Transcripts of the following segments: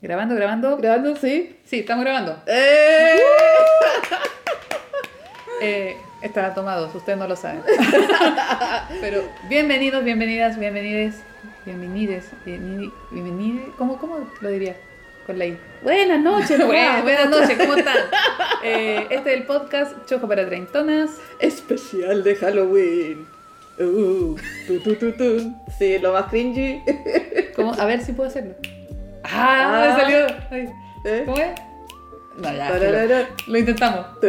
Grabando, grabando. ¿Grabando? Sí. Sí, estamos grabando. ¡Eh! Eh, estará tomados, ustedes no lo saben. Pero bienvenidos, bienvenidas, bienvenides, bienvenides, bienveni- bienvenide- ¿cómo, ¿cómo lo diría? Con la I. Buenas noches, Buenas, buenas noches, ¿cómo están? Eh, este es el podcast Chojo para Treintonas. Especial de Halloween. Uh, tu, tu, tu, tu. Sí, lo más cringy. ¿Cómo? A ver si puedo hacerlo. ¡Ah! Me Ah. salió. Ay, ¿Eh? ¿Cómo es? No, ya. Lo intentamos.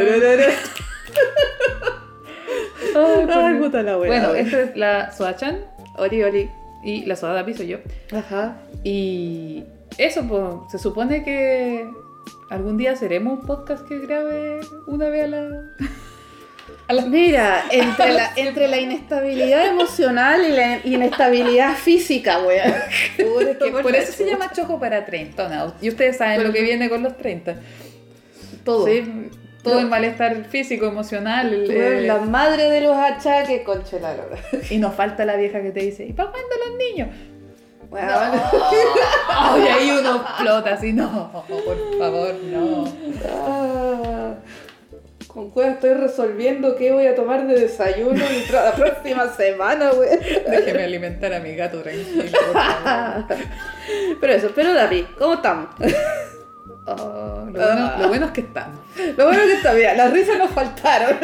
Ay, Ay, puta la wea. Bueno, esta es la Soachan Oli, oli. y la Soada Piso yo. Ajá. Y eso, pues, se supone que algún día seremos un podcast que grabe una vez a la. La... Mira, entre la, entre la inestabilidad emocional y la inestabilidad física. Que por eso se llama Chojo para Treintona. Y ustedes saben lo que viene con los 30. Todo. Sí. Todo el malestar físico, emocional. el- Tú eres eh, la madre de los achaques, conche la lora. Y nos falta la vieja que te dice, ¿y para cuándo los niños? Bueno, Ay, ahí uno explota así, no, por favor, no. Ah, con cuál estoy resolviendo qué voy a tomar de desayuno la la próxima semana, güey. Déjeme alimentar a mi gato tranquilo. Pero eso, pero David, ¿cómo estamos? Oh, lo, bueno, lo bueno es que estamos. Lo bueno que está, mira, las risas nos faltaron.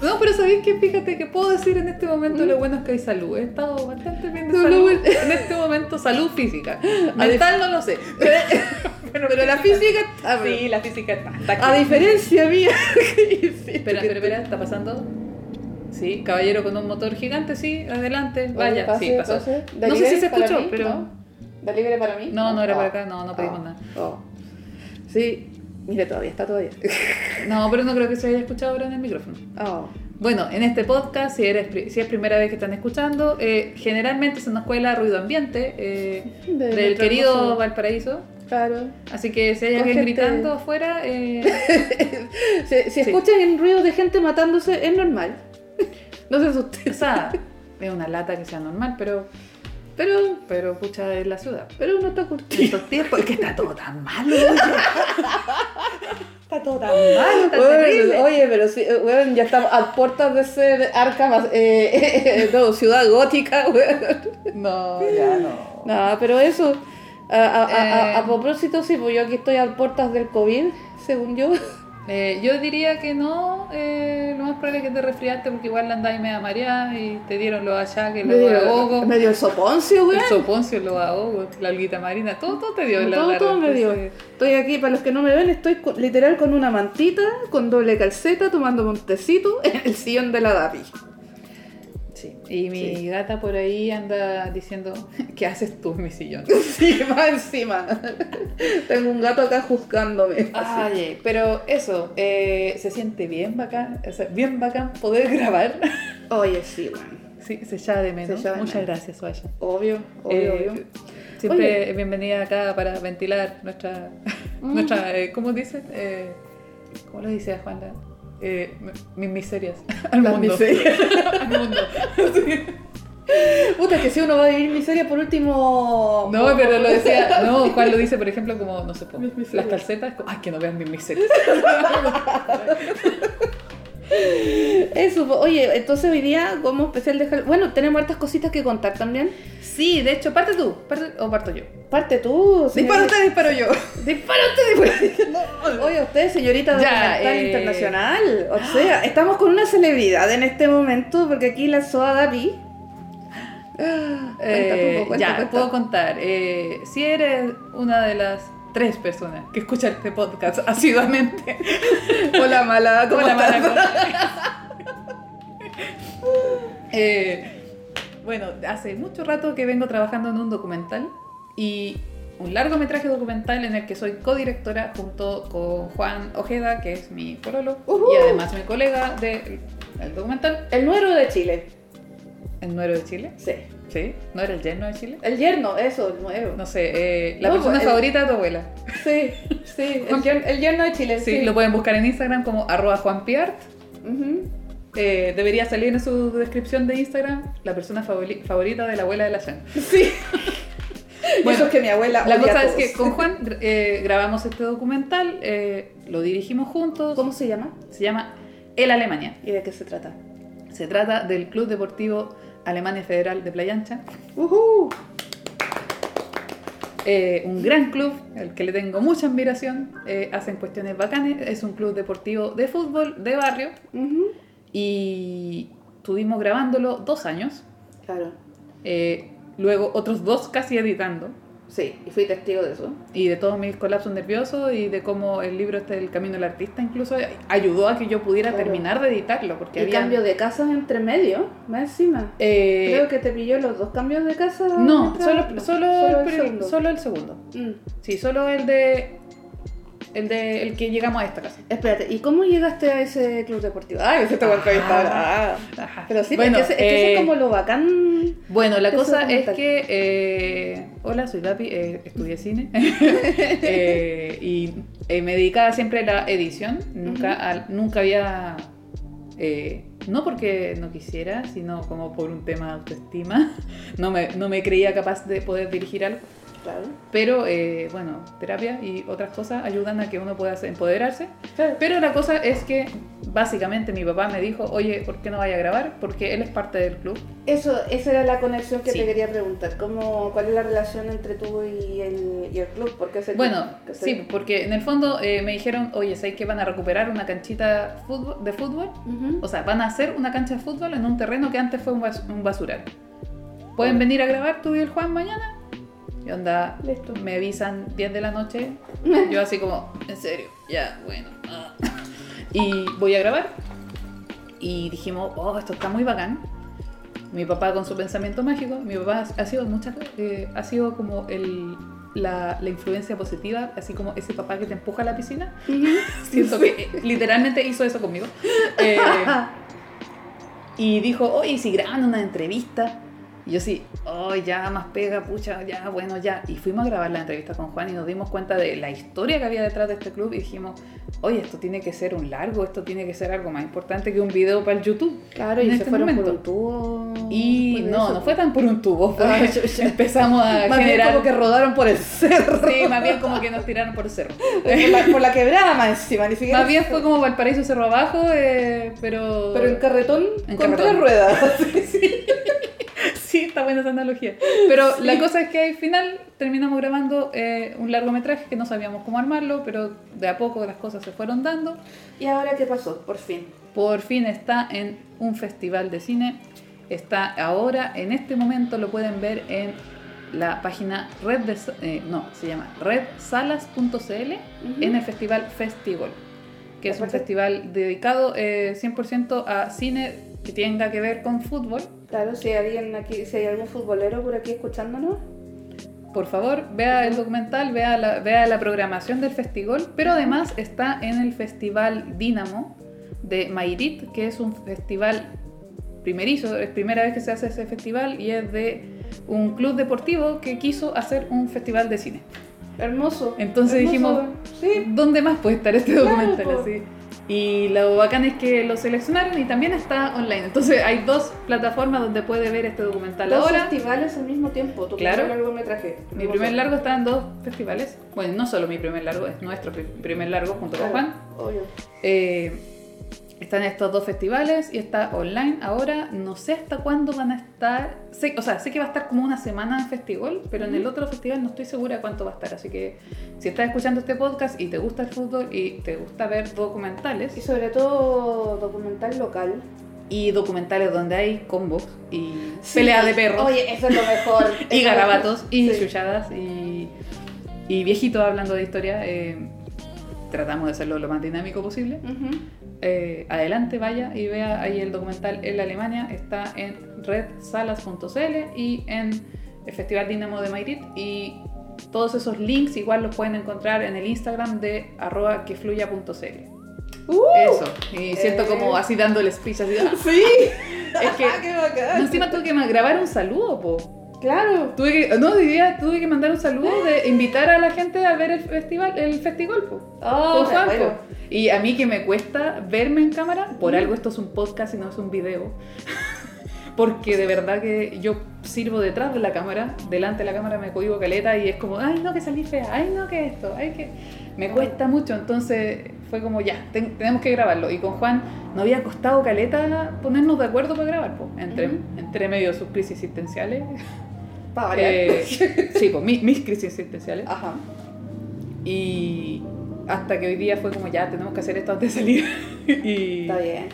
No, pero ¿sabéis qué? Fíjate que puedo decir en este momento lo bueno es que hay salud. He estado bastante bien de No, salud. bueno- En este momento, salud física. Mental no lo sé. Pero, la física está. Sí, la física está. está A diferencia mía. Espera, espera, espera, ¿está pasando? Sí, caballero con un motor gigante, sí, adelante, vaya, pase, sí, pasó. pase. ¿Da No sé si se escuchó, mí? pero... ¿No? ¿Da libre para mí? No, no era Oh. para acá, no, no pedimos Oh. nada. Oh. Sí, mire, todavía está todavía. No, pero no creo que se haya escuchado ahora en el micrófono. Bueno, en este podcast, si, eres, si es primera vez que están escuchando, eh, generalmente se nos cuela ruido ambiente eh, De del querido Valparaíso. Claro. Así que si hay Con alguien gente- gritando afuera, eh, Si, si Sí. escuchan el ruido de gente matándose, es normal. No se o asusten. sea, es una lata que sea normal, pero, Pero, pero pucha, es la ciudad. pero uno está En curtido. estos tiempos, es que está todo tan malo. Está todo tan malo, tan Oye, terrible. oye, pero sí, eh, weón, ya estamos a puertas de ser Arkham, eh, no, ciudad gótica, weón. No, ya no. No, pero eso, a, a- a- a- Eh. a propósito, sí, pues yo aquí estoy a puertas del COVID, según yo. Eh, yo diría que no, eh, lo más probable es que te resfriaste porque igual andáis media mareada y te dieron los achaques, los Medio, ahogos, medio el soponcio, el weón. soponcio, los ahogos, la alguita marina, todo, todo te dio la Todo, la- todo me dio. Estoy aquí, para los que no me ven, estoy literal con una mantita, con doble calceta, tomando un tecito en el sillón de la DAPI. Sí. Y mi Sí. gata por ahí anda diciendo, ¿qué haces tú en mi sillón? Sí, más encima. Tengo un gato acá juzgándome. Ay, pero eso, eh, se siente bien bacán, o sea, bien bacán poder grabar. Oye, sí, weón. Sí, se llama de menos. Echa de Muchas menos. gracias, Suaya. Obvio, obvio, Eh, obvio. Siempre Oye. bienvenida acá para ventilar nuestra, Mm. nuestra eh, ¿cómo dice? Eh, ¿Cómo lo dice Juana? Eh, mis miserias al Las mundo. miserias. al mundo. Sí. Puta, que si uno va a vivir miseria por último. No, pero lo decía, no, Juan lo dice, por ejemplo, como, no sé, las calcetas, ay, que no vean mis miserias. Eso, po. oye, entonces hoy día, como especial de Halloween. Bueno, tenemos hartas cositas que contar también. Sí, de hecho, parte tú, parte, o parto yo. Parte tú, Dispara usted, disparo yo. Dispara usted, Oye, usted, señorita Ya, documental eh. internacional. O sea, estamos con una celebridad en este momento, porque aquí la SOA cuenta Eh, tú, po, cuenta, ya, cuenta. puedo contar. Eh, si eres una de las tres personas que escucha este podcast asiduamente, Hola, mala, ¿cómo Hola, estás? mala, Eh, bueno, hace mucho rato que vengo trabajando en un documental y un largometraje documental en el que soy codirectora junto con Juan Ojeda, que es mi pololo y además mi colega del documental, El nuero de Chile. El nuero de Chile. Sí. ¿Sí? ¿No era el yerno de Chile? El yerno, eso, el nuevo. No sé, eh, la No, persona el- favorita de tu abuela. Sí, sí, el, yer- el yerno de Chile, Sí, sí. lo pueden buscar en Instagram como arroba juanpiart. Eh, debería salir en su descripción de Instagram la persona favori- favorita de la abuela de la Shan. Sí. Y eso es que mi abuela. La cosa es que con Juan eh, grabamos este documental, lo dirigimos juntos. ¿Cómo se llama? Se llama El Alemania. ¿Y de qué se trata? Se trata del Club Deportivo Alemania Federal de Playa Ancha. ¡Uhú! Eh, un gran club, al que le tengo mucha admiración. eh, hacen cuestiones bacanes. Es un club deportivo de fútbol de barrio. Y estuvimos grabándolo dos años. Claro. eh, luego otros dos casi editando. Sí, y fui testigo de eso. Y de todos mis colapsos nerviosos y de cómo el libro este El Camino del Artista incluso ayudó a que yo pudiera Claro. terminar de editarlo. Porque Y había... cambio de casas entre medio, más encima. eh, Creo que te pilló los dos cambios de casa. No, solo, solo, solo el, el peri- segundo. solo el segundo. Mm. Sí, solo el de. El de el que llegamos a esta casa. Espérate, ¿y cómo llegaste a ese club deportivo? Ay, ese te voy a entrevistar. Ah. Ajá. Pero sí, bueno, es que eh, es como lo bacán. bueno, la cosa es que. eh, hola, soy Lapi, eh, estudié cine. Eh, y eh, me dedicaba siempre a la edición. Nunca, al- nunca había. eh, no porque no quisiera, sino como por un tema de autoestima. No me, no me creía capaz de poder dirigir algo. Claro. Pero eh, bueno, terapia y otras cosas ayudan a que uno pueda empoderarse. Claro. Pero la cosa es que básicamente mi papá me dijo, oye, ¿por qué no vaya a grabar? Porque él es parte del club. Eso, esa era la conexión que Sí. te quería preguntar. ¿Cómo, ¿Cuál es la relación entre tú y el, y el club? Porque Bueno, club, sí, porque en el fondo eh, me dijeron, oye, ¿sabes que van a recuperar una canchita fútbol- de fútbol? O sea, van a hacer una cancha de fútbol en un terreno que antes fue un, bas- un basural. ¿Pueden venir a grabar tú y el Juan mañana? Y onda, Listo. me avisan 10 de la noche. Yo así como, en serio, ya, bueno. ah". Y voy a grabar. Y dijimos, oh, esto está muy bacán. Mi papá con su pensamiento mágico, mi papá ha sido muchas, eh, ha sido como el, la, la influencia positiva, así como ese papá que te empuja a la piscina. Siento que eh, literalmente hizo eso conmigo. Eh, y dijo, oye, ¿y si graban una entrevista? Y yo sí, oh, ya, más pega, pucha, ya, bueno, ya. Y fuimos a grabar la entrevista con Juan y nos dimos cuenta de la historia que había detrás de este club y dijimos, oye, esto tiene que ser un largo, esto tiene que ser algo más importante que un video para el YouTube. Claro, y se este fueron momento. por un tubo. Y no, eso. no fue tan por un tubo, fue- Ah, empezamos a Más bien generar... como que rodaron por el cerro. Sí, más bien como que nos tiraron por el cerro. por, la, por la quebrada más encima, ni siquiera. Más bien fue como Valparaíso Cerro Abajo, eh, pero... Pero en carretón En con carretón. tres ruedas. Sí, está buena esa analogía. Pero la cosa es que al final terminamos grabando eh, un largometraje que no sabíamos cómo armarlo, pero de a poco las cosas se fueron dando. ¿Y ahora qué pasó? Por fin. Por fin está en un festival de cine. Está ahora, en este momento lo pueden ver en la página red de, eh, no, se llama redsalas.cl Ujú. en el festival Festigol, que es un festival dedicado eh, 100% a cine que tenga que ver con fútbol. Claro, si hay alguien aquí, si hay algún futbolero por aquí escuchándonos. Por favor, vea el documental, vea la, vea la programación del festival, pero además está en el Festival Dínamo de Mairit, que es un festival primerizo, es primera vez que se hace ese festival y es de un club deportivo que quiso hacer un festival de cine. Hermoso. Entonces Hermoso. dijimos, Sí. ¿dónde más puede estar este Claro, documental? así? Y lo bacán es que lo seleccionaron y también está online. Entonces hay dos plataformas donde puede ver este documental Dos ahora. festivales al mismo tiempo. Tu Claro. primer largometraje. Mi primer largo está en dos festivales. Bueno, no solo mi primer largo, es nuestro pri- primer largo junto con Juan. Obvio. Eh, están estos dos festivales y está online ahora. No sé hasta cuándo van a estar. Sé, o sea, sé que va a estar como una semana en festival, pero en el otro festival no estoy segura cuánto va a estar. Así que si estás escuchando este podcast y te gusta el fútbol y te gusta ver Y documentales sobre todo documental local. y documentales donde hay combos y pelea de perros. Oye, eso es lo mejor. y garabatos y Sí. chuchadas y, y viejitos hablando de historia. eh, tratamos de hacerlo lo más dinámico posible. Eh, adelante, vaya y vea ahí el documental en Alemania. Está en redsalas.cl y en el Festival Dinamo de Madrid. Y todos esos links igual los pueden encontrar en el Instagram de arroba quefluya.cl. Uh, Eso. Y siento Eh. como así dando el speech así. ¡ah! Sí. Es que Qué bacán. encima tuve que grabar un saludo, po. Claro. Tuve que, no, día tuve que mandar un saludo de invitar a la gente a ver el festival, el festival, po. Oh, Con Juan, bueno. Y a mí que me cuesta verme en cámara, por algo esto es un podcast y no es un video. porque de verdad que yo sirvo detrás de la cámara, delante de la cámara me cohibo caleta y es como, ay no, que salí fea, ay no, que esto, ay que... Me cuesta mucho, entonces fue como, ya, ten- tenemos que grabarlo. Y con Juan no había costado caleta ponernos de acuerdo para grabar, pues, entre, entre medio de sus crisis existenciales. Para variar. Eh, sí, pues mis, mis crisis existenciales. Ajá. Y hasta que hoy día fue como, ya, tenemos que hacer esto antes de salir. y, Está bien.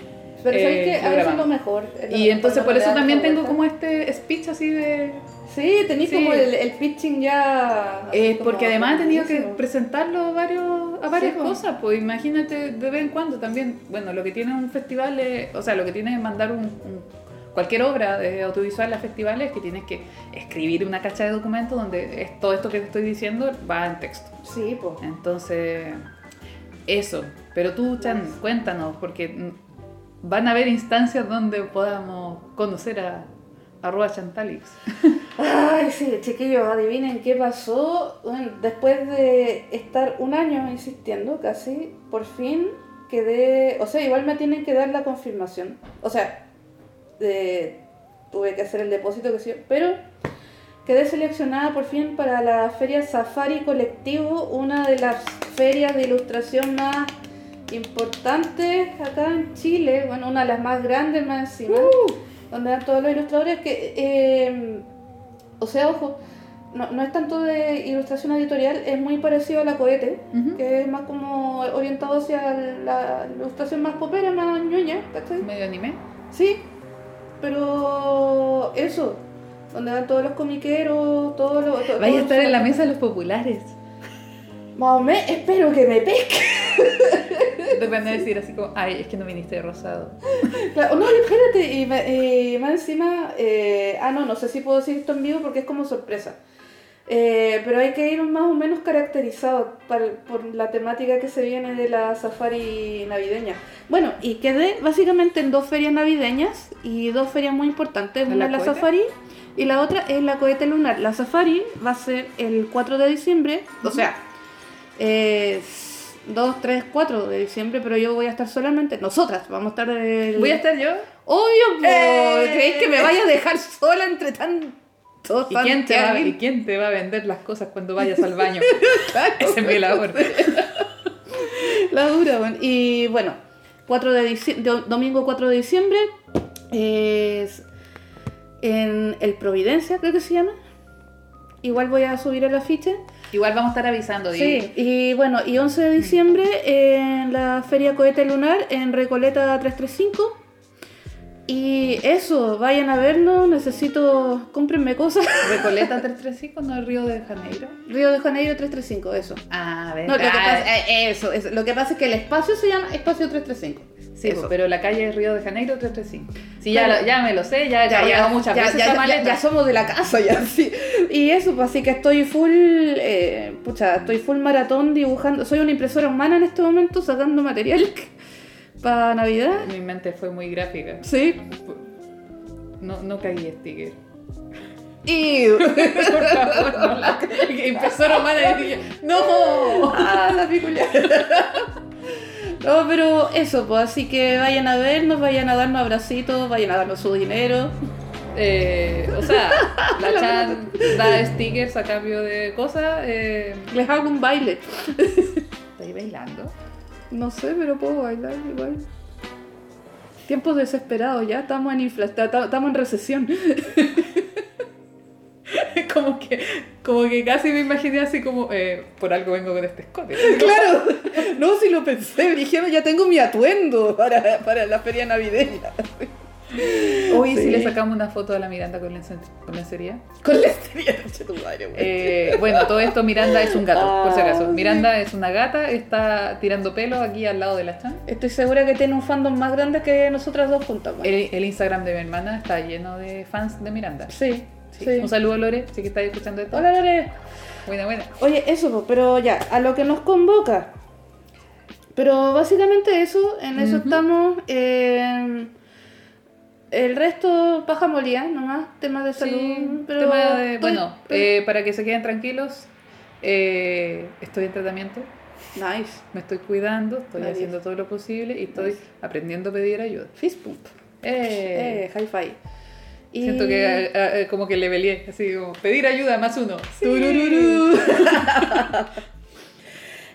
Pero Eh, sabes que a veces es lo mejor. es lo y mejor entonces por eso también tengo como este speech así de... Sí, tenéis Sí. como el, el pitching ya. Eh, porque además he tenido que presentarlo a, varios, a varias Sí, pues. cosas, pues imagínate de vez en cuando también, bueno, lo que tiene un festival, es- o sea, lo que tiene es mandar un, un- cualquier obra de audiovisual a festivales es que tienes que escribir una cacha de documentos donde es, todo esto que te estoy diciendo va en texto. Sí, pues. Entonces, eso. Pero tú, Chan, cuéntanos, porque van a haber instancias donde podamos conocer a arroba Chantalix. Ay, sí, chiquillos, adivinen qué pasó. Bueno, después de estar un año insistiendo casi, por fin quedé. O sea, igual me tienen que dar la confirmación. O sea, de- tuve que hacer el depósito, que sí, pero quedé seleccionada por fin para la Feria Safari Colectivo, una de las ferias de ilustración más importantes acá en Chile. Bueno, una de las más grandes más encima donde dan todos los ilustradores que, eh, o sea, ojo, no, no es tanto de ilustración editorial, es muy parecido a la cohete, que es más como orientado hacia la ilustración más popera, más ñoña, ¿cachai? Medio anime. Sí, pero eso, donde van todos los comiqueros, todos los... to- Vaya a estar en la mesa de los populares. Menos, espero que me pesque. Te van a decir así como, ay, es que no viniste de rosado. Claro, no, espérate, y, más encima, eh, ah, no, no sé si puedo decir esto en vivo porque es como sorpresa. Eh, pero hay que ir más o menos caracterizado para- por la temática que se viene de la safari navideña. Bueno, y quedé básicamente en dos ferias navideñas y dos ferias muy importantes. ¿En Una es la safari y la otra es la cohete lunar. La safari va a ser el 4 de diciembre, o sea, eh, 2, 3, 4 de diciembre, pero yo voy a estar solamente, nosotras vamos a estar el... Voy a estar yo. Obvio, po, ¡Eh! ¿creéis que me vaya a dejar sola entre tantos ¿Y quién, te va? ¿Y quién te va a vender las cosas cuando vayas al baño? Ese es mi labor. La dura, bueno. Y bueno, 4 de dici- do- domingo 4 de diciembre es en el Providencia, creo que se llama. Igual voy a subir el afiche. Igual vamos a estar avisando. Di. Sí, y bueno, y 11 de diciembre en la Feria Cohete Lunar en Recoleta 335. Y eso, vayan a vernos, necesito, cómprenme cosas. Recoleta 335, no Río de Janeiro. Río de Janeiro 335, eso. Ah, a ver. No, lo que, Ah, pasa, eh, eso, eso. lo que pasa es que el espacio se llama Espacio 335. Sí, eso. pero la calle es Río de Janeiro 335. Sí, ya, Pero- lo- ya me lo sé, ya he muchas veces esa ya somos de la casa ya, sí. Y eso, pues así que estoy full, eh, pucha, estoy full maratón dibujando. Soy una impresora humana en este momento sacando material para Navidad. Mi mente fue muy gráfica. Sí. No, no caí sticker. Y... Por favor, no la Impresora humana y dije, ¡No! ah, la piculia. No, pero eso, pues así que vayan a vernos, vayan a darnos abracitos, vayan a darnos su dinero. Eh, o sea, la Chan da stickers a cambio de cosas. Eh, Les hago un baile. ¿Estáis bailando? No sé, pero puedo bailar igual. Tiempos desesperados, ya estamos en infla, ta- ta- estamos en recesión. como que como que casi me imaginé así como eh, por algo vengo con este escote. claro, no, si lo pensé, dije, ya tengo mi atuendo para, para la feria navideña. Hoy Sí. sí le sacamos una foto a la Miranda con, lencería. con lencería. Con de tu madre. Eh, bueno, todo esto Miranda es un gato, por si acaso. Ah, sí. Miranda es una gata, está tirando pelo aquí al lado de la Chan. Estoy segura que tiene un fandom más grande que nosotras dos juntas, el Instagram de mi hermana está lleno de fans de Miranda. Sí, Sí. sí. Un saludo Lore, si que estáis escuchando esto. Hola, Lore. Buena, buena. Oye, eso, pero ya, a lo que nos convoca. Pero básicamente eso, en eso estamos. eh, el resto, paja molía, nomás, temas de salud. Sí, pero tema de- estoy- bueno, eh, para que se queden tranquilos, eh, estoy en tratamiento, nice. me estoy cuidando, estoy Nice. haciendo todo lo posible y estoy Nice. aprendiendo a pedir ayuda. Fist bump. Eh, Eh, hi-fi. Y- Siento que eh, eh, como que le peleé, así como pedir ayuda más uno. Tururú.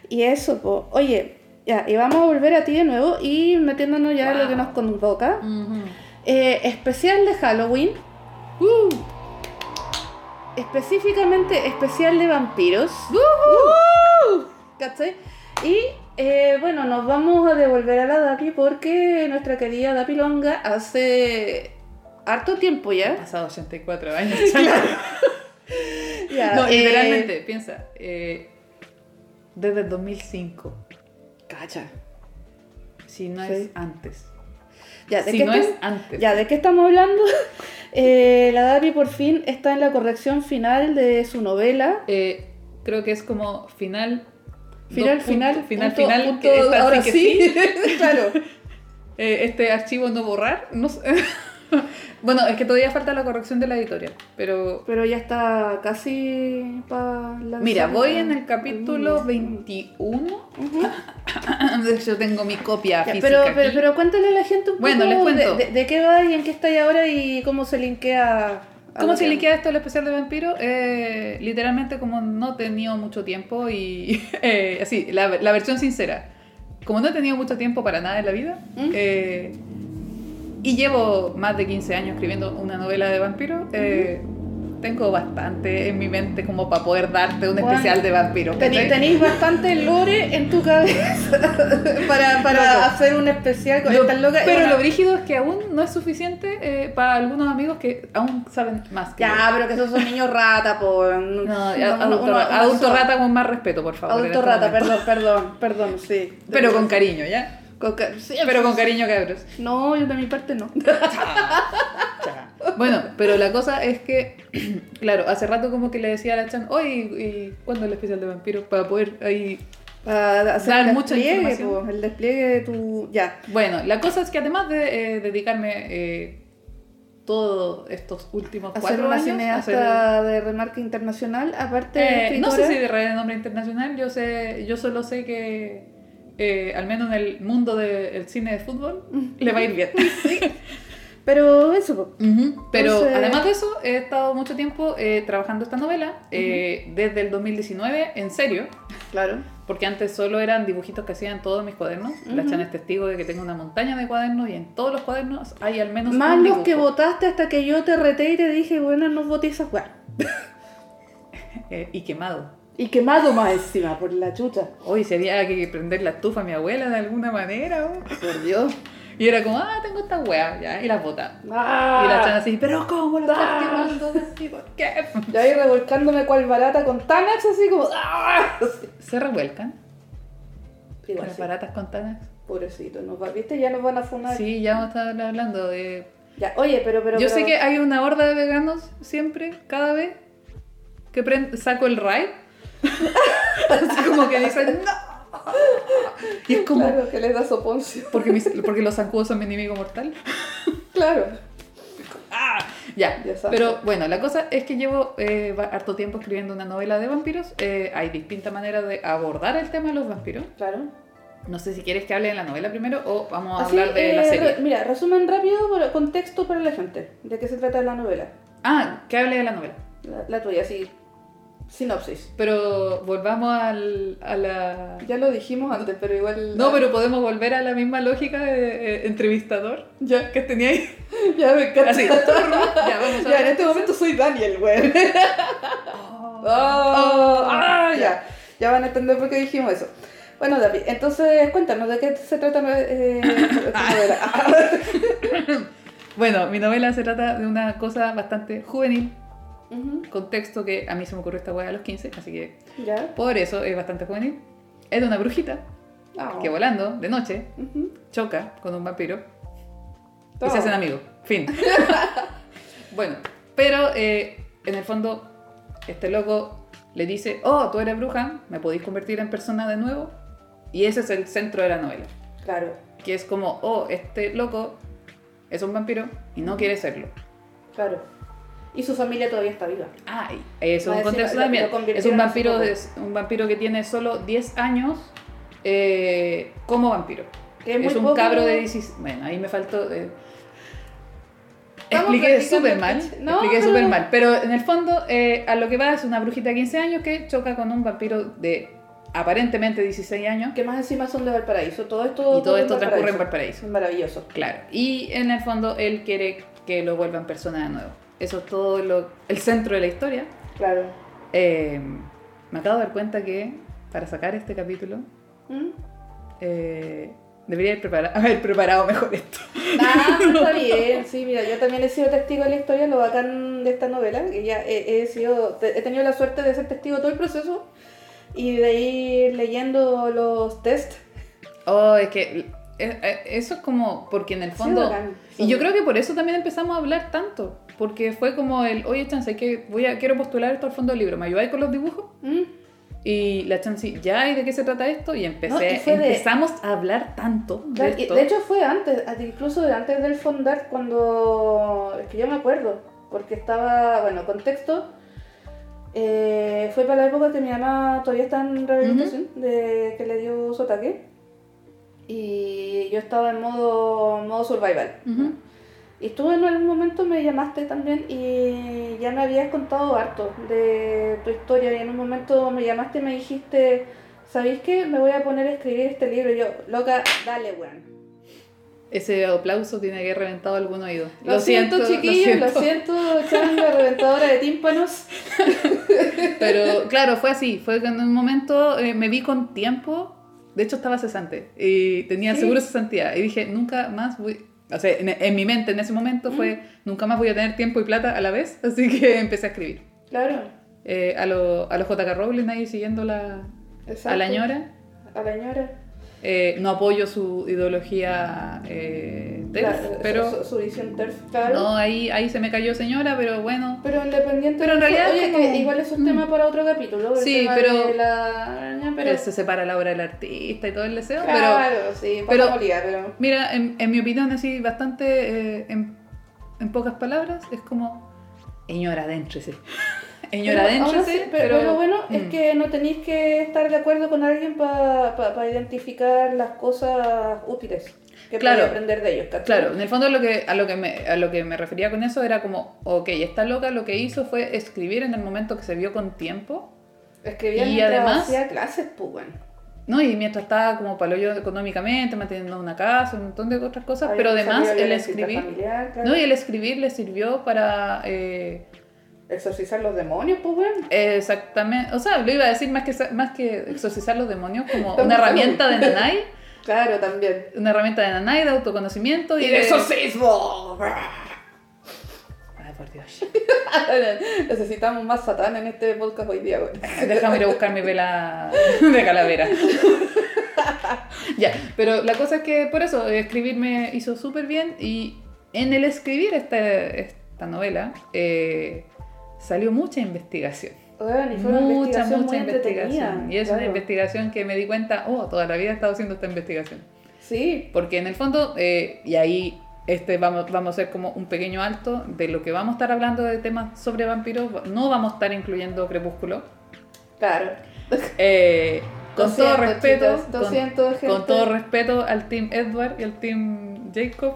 Y eso, pues. Oye, ya, y vamos a volver a ti de nuevo y metiéndonos ya en lo que nos convoca. Eh, especial de Halloween. Uh, Específicamente especial de vampiros. ¿Cachai? Y eh, bueno, nos vamos a devolver a la Dapi porque nuestra querida Dapi Longa hace harto tiempo Han ya. pasado 84 años. Ya, no, eh, literalmente, piensa. eh, desde el 2005. Cacha. Si no Sí. es antes. Ya, ¿de Si qué no estamos- es antes. Ya, ¿de qué estamos hablando? Eh, la Dapi por fin está en la corrección final de su novela. Creo que es como final. Final, final, punto- final, punto, final. punto, que ahora que sí. claro. Eh, este archivo no borrar. No sé. bueno, es que todavía falta la corrección de la editorial. Pero. Pero ya está casi para la. Mira, voy en el capítulo 21. De hecho, tengo mi copia Ya, física. pero, aquí. pero, pero cuéntale a la gente un poco Bueno, les cuento. De, de- de qué va y en qué está ahora y cómo se linkea. ¿Cómo se que- liquida esto el especial de vampiro? Eh, literalmente como no he tenido mucho tiempo y eh, así, la, la versión sincera. Como no he tenido mucho tiempo para nada en la vida ¿Mm? eh, y llevo más de 15 años escribiendo una novela de vampiro, eh, tengo bastante en mi mente como para poder darte un Bueno, especial de vampiro. Tení- ¿cachai? Tenéis bastante lore en tu cabeza para, para Loco. hacer un especial con Lo- estas locas. pero lo brígido es que aún no es suficiente eh, para algunos amigos que aún saben más que yo. Ya, pero que esos son niños rata, por. No, adulto, ra- adulto rata con más respeto, por favor. en Adulto este rata, momento. perdón, perdón, perdón, sí. Pero con cariño, ¿ya? Con ca- sí, Pero con cariño, cabros. No, yo de mi parte no. Bueno, pero la cosa es que, claro, hace rato como que le decía a la Chan, oye, ¿y cuándo el especial de vampiros? Para poder ahí... Para hacer Dar el despliegue, po, el despliegue de tu. Ya. Bueno, la cosa es que además de eh, dedicarme eh, todos estos últimos Hacer cuatro una años... cineasta de remarca internacional, aparte de Eh, no sé si de renombre internacional, yo sé, yo solo sé que eh, al menos en el mundo del cine de fútbol le va a ir bien. Pero eso, Pero Entonces- además de eso, he estado mucho tiempo eh, trabajando esta novela, eh, desde el 2019, en serio, claro. porque antes solo eran dibujitos que hacían todos mis cuadernos. La Ujú. Chan es testigo de que tengo una montaña de cuadernos y en todos los cuadernos hay al menos Más un los que votaste hasta que yo te reté y te dije, bueno, no voté esa weá. Eh, y quemado. Y quemado más encima, por la chucha. Hoy sería que prender la estufa a mi abuela de alguna manera. ¿o? Por Dios. Y era como, ah, tengo esta wea, ya, y las bota. Ah, Y la Chan así, pero ¿cómo lo estás Ah. quemando? ¿Y por qué? Ya ahí revolcándome cual barata con Tanax, así como. ¡ah! Se revuelcan las sí. baratas con tanas. Pobrecito, nos va- ¿viste? Ya nos van a funar. Sí, ya vamos a estar hablando de Ya, oye, pero, pero. Yo pero- sé que hay una horda de veganos siempre, cada vez que saco el ride. Así como que dicen, ¡No! Y es como, Claro, que les da soponcio. porque, mis- porque los zancudos son mi enemigo mortal. Claro. ¡Ah! Ya, Ya sabes. pero bueno, la cosa es que llevo eh, harto tiempo escribiendo una novela de vampiros. Eh, hay distintas maneras de abordar el tema de los vampiros. Claro. No sé si quieres que hable de la novela primero o vamos a Así, hablar de eh, la serie. mira, resumen rápido, contexto para la gente. ¿De qué se trata la novela? Ah, que hable de la novela. La, la tuya, sí. Sinopsis. Pero volvamos al, a la... Ya lo dijimos antes, pero igual. No, pero podemos volver a la misma lógica de eh, entrevistador Ya, que tenía ahí. ya me encanta. Así. ya, vamos a Ya, en este momento soy Daniel, güey. Oh, ah, ya. Ya van a entender por qué dijimos eso. Bueno, David, entonces cuéntanos de qué se trata eh, esta novela. Bueno, mi novela se trata de una cosa bastante juvenil, Contexto que a mí se me ocurrió esta weá a los 15, así que por eso es bastante juvenil. Es de una brujita Ah. que volando de noche choca con un vampiro y Oh. se hacen amigos. Fin. bueno, pero eh, en el fondo, este loco le dice: Oh, tú eres bruja, me podéis convertir en persona de nuevo. Y ese es el centro de la novela. Claro, Que es como: Oh, este loco es un vampiro y no quiere serlo. claro. Y su familia todavía está viva. Ah, eso es un contexto lo- también. lo Es un vampiro, de- un vampiro que tiene solo 10 años eh, como vampiro. Que es es un poco- cabro de 16. Bueno, ahí me faltó. eh, Expliqué súper mal. No, expliqué súper mal, pero en el fondo eh, a lo que va es una brujita de 15 años que choca con un vampiro de aparentemente 16 años Que más encima son de Valparaíso. Todo esto y todo ocurre esto transcurre en Valparaíso. Maravilloso. Claro, y en el fondo él quiere que lo vuelvan persona de nuevo. Eso es todo lo, el centro de la historia. Claro. Eh, me acabo de dar cuenta que para sacar este capítulo ¿Mm? eh, debería haber, prepara- haber preparado mejor esto. Ah, está bien, sí, mira, yo también he sido testigo de la historia, lo bacán de esta novela, ya he, he sido, he tenido la suerte de ser testigo de todo el proceso y de ir leyendo los test. Oh, es que eso es como porque en el Sí, fondo... bacán. Y yo creo que por eso también empezamos a hablar tanto. Porque fue como el, oye, Chance, que voy a, quiero postular esto al fondo del libro. ¿Me ayudáis con los dibujos? ¿Mm? Y la Chance, ya, ¿y de qué se trata esto? Y empecé, No, y fue de- empezamos a hablar tanto de esto. de hecho fue antes, incluso antes del fondar, cuando, es que yo me acuerdo, porque estaba, bueno, contexto, eh, fue para la época que mi mamá todavía está en rehabilitación, de que le dio su ataque, y yo estaba en modo, modo survival. Y tú en algún momento me llamaste también y ya me habías contado harto de tu historia y en un momento me llamaste y me dijiste, ¿sabéis qué? Me voy a poner a escribir este libro. Y yo, loca, dale, weón. Ese aplauso tiene que haber reventado algún oído. Lo, siento, chiquillos, lo siento, changa, reventadora de tímpanos. Pero claro, fue así. Fue que en un momento eh, me vi con tiempo. De hecho, estaba cesante. Y tenía Sí. seguro cesantía. Y dije, nunca más voy. O sea, en, en mi mente en ese momento fue, nunca más voy a tener tiempo y plata a la vez. Así que empecé a escribir. Claro, Eh, a los a lo JK Rowling ahí siguiendo la, exacto. a la ñora. A la ñora. Eh, no apoyo su ideología eh, TERF, Claro, pero Su, su visión TERF, claro. no, ahí, ahí se me cayó señora, pero bueno. Pero independiente Pero en realidad oye, es como- que igual es un Mm. tema para otro capítulo. Sí, pero- la... pero, se separa la obra del artista y todo el deseo, pero claro, sí, pero- pero, pero Mira, en, en mi opinión, así bastante, eh, en, en pocas palabras, es como, señora, adéntrese. Señora, Pero, adéntrese, así, pero, lo bueno es mm, que no tenéis que estar de acuerdo con alguien para identificar las cosas útiles que Claro. aprender de ellos. ¿cachai? Claro, en el fondo lo que, a, lo que me, a lo que me refería con eso era como, ok, esta loca lo que hizo fue escribir en el momento que se vio con tiempo, Escribía y además- hacía clases, pues bueno. ¿no? Y mientras estaba como paloyo económicamente, manteniendo una casa, un montón de otras cosas, pero además el escribir, claro. ¿no? Y el escribir le sirvió para... eh, Exorcizar los demonios, pues bueno. Exactamente, o sea, lo iba a decir más que, más que exorcizar los demonios como una herramienta de nanay, Claro, también. una herramienta de nanay, de autoconocimiento y, Y de... exorcismo. Ay, por Dios. Necesitamos más satán en este podcast hoy día, güey. Déjame ir a buscar mi vela de calavera. ya, pero la cosa es que por eso escribir me hizo súper bien y en el escribir este- esta novela eh, salió mucha investigación. Bueno, y fue una Mucha, investigación mucha investigación. Y es una investigación que me di cuenta, oh, toda la vida he estado haciendo esta investigación. Sí, Porque en el fondo, eh, y ahí este, vamos, vamos a hacer como un pequeño alto de lo que vamos a estar hablando de temas sobre vampiros, no vamos a estar incluyendo Crepúsculo. claro. Eh, con todo respeto, chicas, con, todo respeto al team Edward y al team Jacob.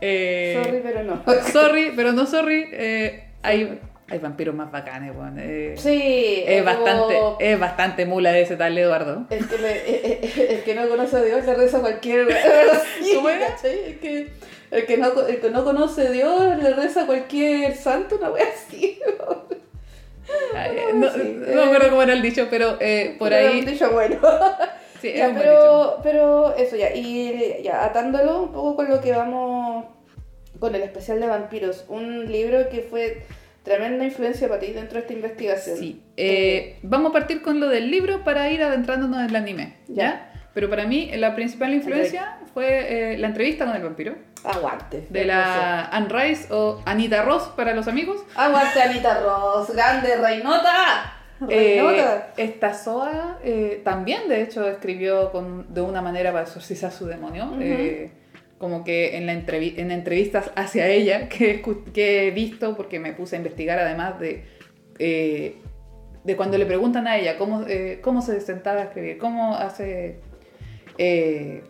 Eh, Sorry, pero no. sorry, pero no sorry. eh, hay, hay vampiros más bacanes, weón. eh, Sí, es, como bastante, es bastante mula ese tal Eduardo. El que, le- eh, eh, el que no conoce a Dios le reza a cualquier. Sí, ¿Cómo era? ¿cachai? El que, el, que no, el que no conoce a Dios le reza a cualquier santo, una wea así. Ay, no, sí, no me acuerdo cómo era el dicho, pero eh, por Pero ahí. un dicho bueno. Sí, Ya, un buen dicho. pero, pero eso ya, y ya atándolo un poco con lo que vamos con el especial de vampiros, un libro que fue tremenda influencia para ti dentro de esta investigación. Sí. Eh, vamos a partir con lo del libro para ir adentrándonos en el anime. ¿Ya? Ya. Pero para mí la principal influencia fue eh, la entrevista con el vampiro. Aguante. De la Anne Rice o Anita Ross para los amigos. Aguante Anita Ross, grande Reinota. Eh, Reinota. esta Soa eh, también, de hecho, escribió con, de una manera para exorcizar su demonio. Eh, como que en, la entrevi- en entrevistas hacia ella que, he visto, porque me puse a investigar además de, eh, de cuando le preguntan a ella cómo, eh, cómo se sentaba a escribir, cómo hace... eh,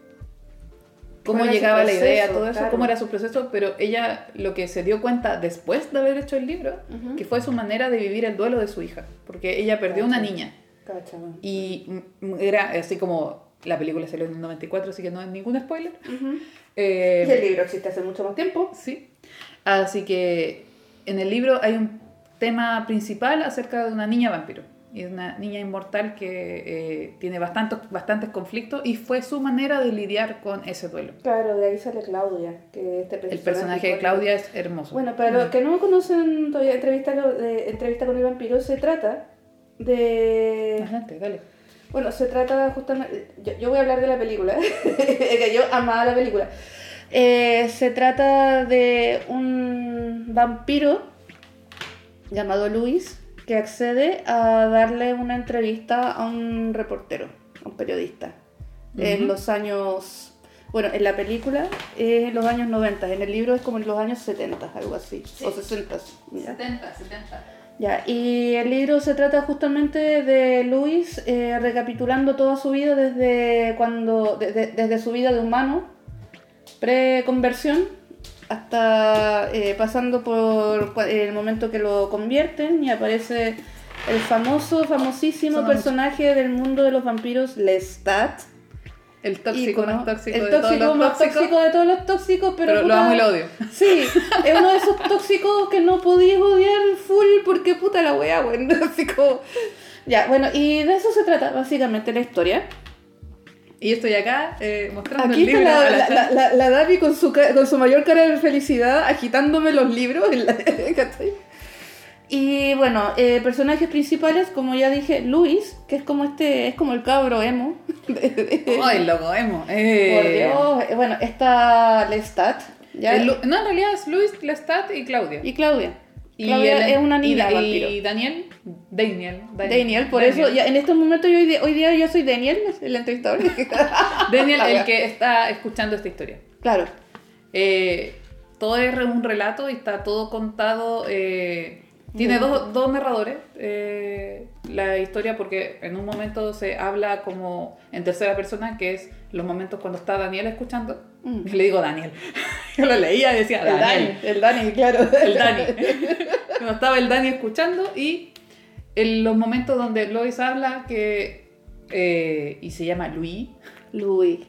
cómo ¿Cuál era su llegaba la idea, todo eso, Claro. cómo era su proceso, pero ella lo que se dio cuenta después de haber hecho el libro, que fue su manera de vivir el duelo de su hija, porque ella perdió una niña Cacha, y era así como la película salió en el 94, así que no es ningún spoiler. Eh, Y el libro existe hace mucho más tiempo. Sí. Así que en el libro hay un tema principal acerca de una niña vampiro. Y es una niña inmortal que eh, tiene bastantes, bastantes conflictos y fue su manera de lidiar con ese duelo. Claro, de ahí sale Claudia, que este El personaje de. Claudia es hermoso. Bueno, para los que no conocen todavía entrevista, de, entrevista con el vampiro, se trata de... Adelante, dale. Bueno, se trata justamente... Yo, yo voy a hablar de la película, que yo amaba la película. Eh, se trata de un vampiro llamado Luis que accede a darle una entrevista a un reportero, a un periodista, en los años... Bueno, en la película es en los años 90, en el libro es como en los años 70, algo así, o 60. ya. 70, 70. Ya, y el libro se trata justamente de Luis eh, recapitulando toda su vida desde cuando, de- de- desde su vida de humano, pre-conversión, hasta eh, pasando por el momento que lo convierten y aparece el famoso, famosísimo personaje del mundo de los vampiros, Lestat. El tóxico más tóxico el de tóxico todos los más tóxicos. tóxico de todos los tóxicos, pero, pero lo amo y lo odio. Sí, es uno de esos tóxicos que no podías odiar full porque puta la wea, güey. Así como... Ya, bueno, y de eso se trata básicamente la historia. Y estoy acá eh, mostrando Aquí el está libro. la, a la la, Chan. la, la Davi con su, con su mayor cara de felicidad agitándome los libros. en la- ¿cachai? Y bueno, eh, personajes principales, como ya dije, Luis, que es como este, es como el cabro emo. Ay, loco, emo. Eh, Por Dios. Eh, Bueno, está Lestat, ¿ya? el no, en realidad es Luis, Lestat y Claudia. y Claudia. Y Claudia el- es una niña y, vampiro. Daniel, Daniel, Daniel, por eso, ya en estos momentos yo hoy, día, yo soy Daniel, el entrevistador. Daniel, el que está escuchando esta historia. claro. Eh, todo es un relato y está todo contado. eh, tiene dos, dos narradores eh, la historia porque en un momento se habla como en tercera persona, que es los momentos cuando está Daniel escuchando. Mm. Yo le digo Daniel. Yo lo leía y decía El Daniel. Dani, el Dani, claro. El Dani. Cuando estaba el Dani escuchando y en los momentos donde Lois habla que... eh, y se llama Louis. Louis.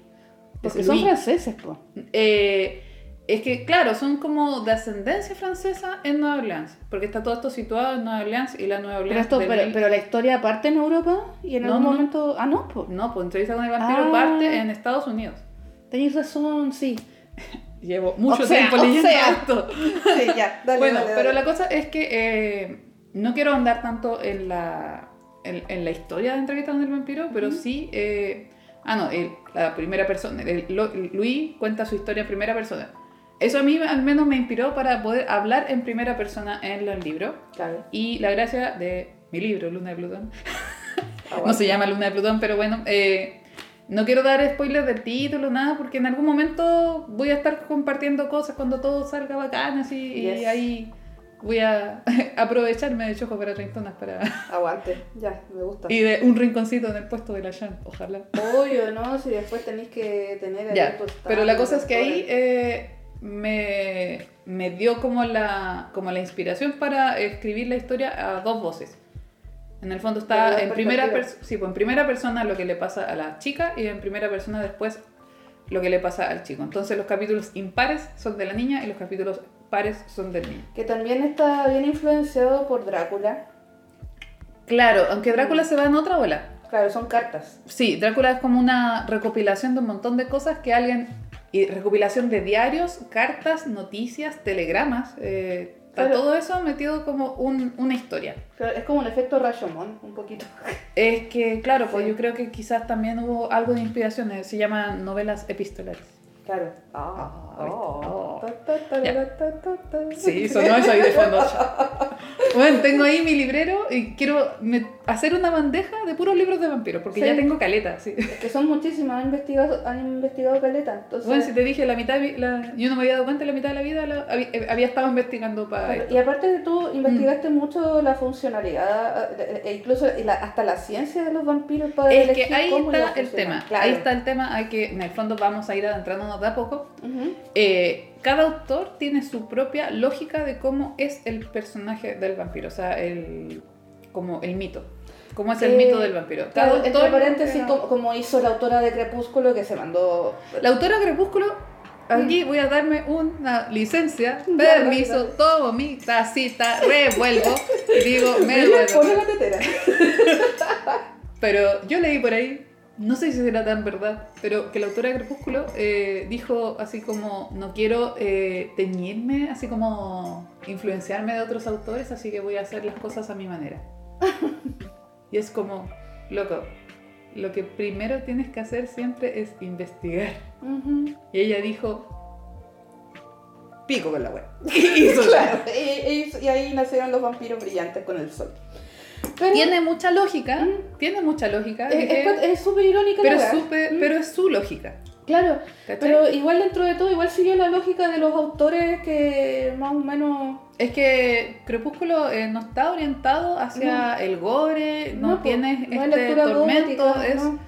Porque Es son Louis. franceses, po. Eh, es que, claro, son como de ascendencia francesa en Nueva Orleans. Porque está todo esto situado en Nueva Orleans y la Nueva Pero, Orleans... esto, del pero, mil- pero la historia aparte en Europa y en No, algún no. momento. Ah, no, po. No, pues entrevista con el vampiro Ah. parte en Estados Unidos. Tenéis razón, sí. Llevo mucho O sea, tiempo o leyendo sea. esto. Sí, ya, dale, bueno, dale, pero la cosa es que eh, no quiero andar tanto en la, en, en la historia de entrevista con el vampiro, pero sí... eh, ah, no, el- la primera persona. el- Lo- Luis cuenta su historia en primera persona. Eso a mí al menos me inspiró para poder hablar en primera persona en el libro. Claro. Y la gracia de mi libro, Luna de Plutón, Ah, no se llama Luna de Plutón, pero bueno, eh, no quiero dar spoilers del título, nada, porque en algún momento voy a estar compartiendo cosas cuando todo salga bacán, así, Yes. y ahí voy a aprovecharme de Choco para Treintonas para... Aguante, ya, me gusta. y de un rinconcito en el puesto de la Shan, ojalá. Obvio, ¿no? Si después tenéis que tener Ya, pero la cosa es que ahí eh, me, me dio como la, como la inspiración para escribir la historia a dos voces. En el fondo está en primera, sí, pues en primera persona lo que le pasa a la chica y en primera persona después lo que le pasa al chico. Entonces los capítulos impares son de la niña y los capítulos pares son del niño. Que también está bien influenciado por Drácula. Claro, aunque Drácula se va en otra ola. Claro, son cartas. Sí, Drácula es como una recopilación de un montón de cosas que alguien... Y recopilación de diarios, cartas, noticias, telegramas. eh, está Claro. todo eso metido como un- una historia. Claro, es como un efecto Rashomon, un poquito. Es que, claro, pues Sí. yo creo que quizás también hubo algo de inspiración. eh, Se llaman novelas epistolares. Claro. Oh. oh. Sí, sonó eso ahí de fondo. Bueno, tengo ahí mi librero y quiero me- hacer una bandeja de puros libros de vampiros, porque Sí. ya tengo caleta. Sí. Es que son muchísimas, han investigado, han investigado caleta. Entonces, Bueno, si te dije, la mitad, de la- yo no me había dado cuenta, la mitad de la vida la- había, eh, había estado investigando para Claro, esto. Y aparte de tú, investigaste Mm. mucho la funcionalidad, eh, e incluso la- hasta la ciencia de los vampiros para Es elegir que ahí cómo está el tema, Claro. ahí está el tema, hay que, en el fondo vamos a ir adentrándonos vamos de a poco, Ujú. eh, cada autor tiene su propia lógica de cómo es el personaje del vampiro, o sea, el, como el mito. ¿Cómo es el Eh, mito del vampiro? Cada Claro, entre paréntesis, era- como, hizo la autora de Crepúsculo que se mandó. La autora Crepúsculo, aquí voy a darme una licencia, permiso, dale, dale. tomo mi tacita, revuelvo y digo, me duele. pone la tetera. Pero yo leí por ahí, no sé si será tan verdad, pero que la autora de Crepúsculo eh, dijo así como, no quiero eh, teñirme, así como influenciarme de otros autores, así que voy a hacer las cosas a mi manera. y es como, loco, lo que primero tienes que hacer siempre es investigar. Y ella dijo, pico con la web. Y hizo la- Claro, y, y- y ahí nacieron los vampiros brillantes con el sol. Pero Tiene mucha lógica, tiene mucha lógica, es- súper irónica pero, la Mm. pero es su lógica. Claro, ¿cachai? pero igual dentro de todo, igual siguió la lógica de los autores que más o menos... Es que Crepúsculo eh, no está orientado hacia el gore, no, tiene no este tormento, gótica, es, no.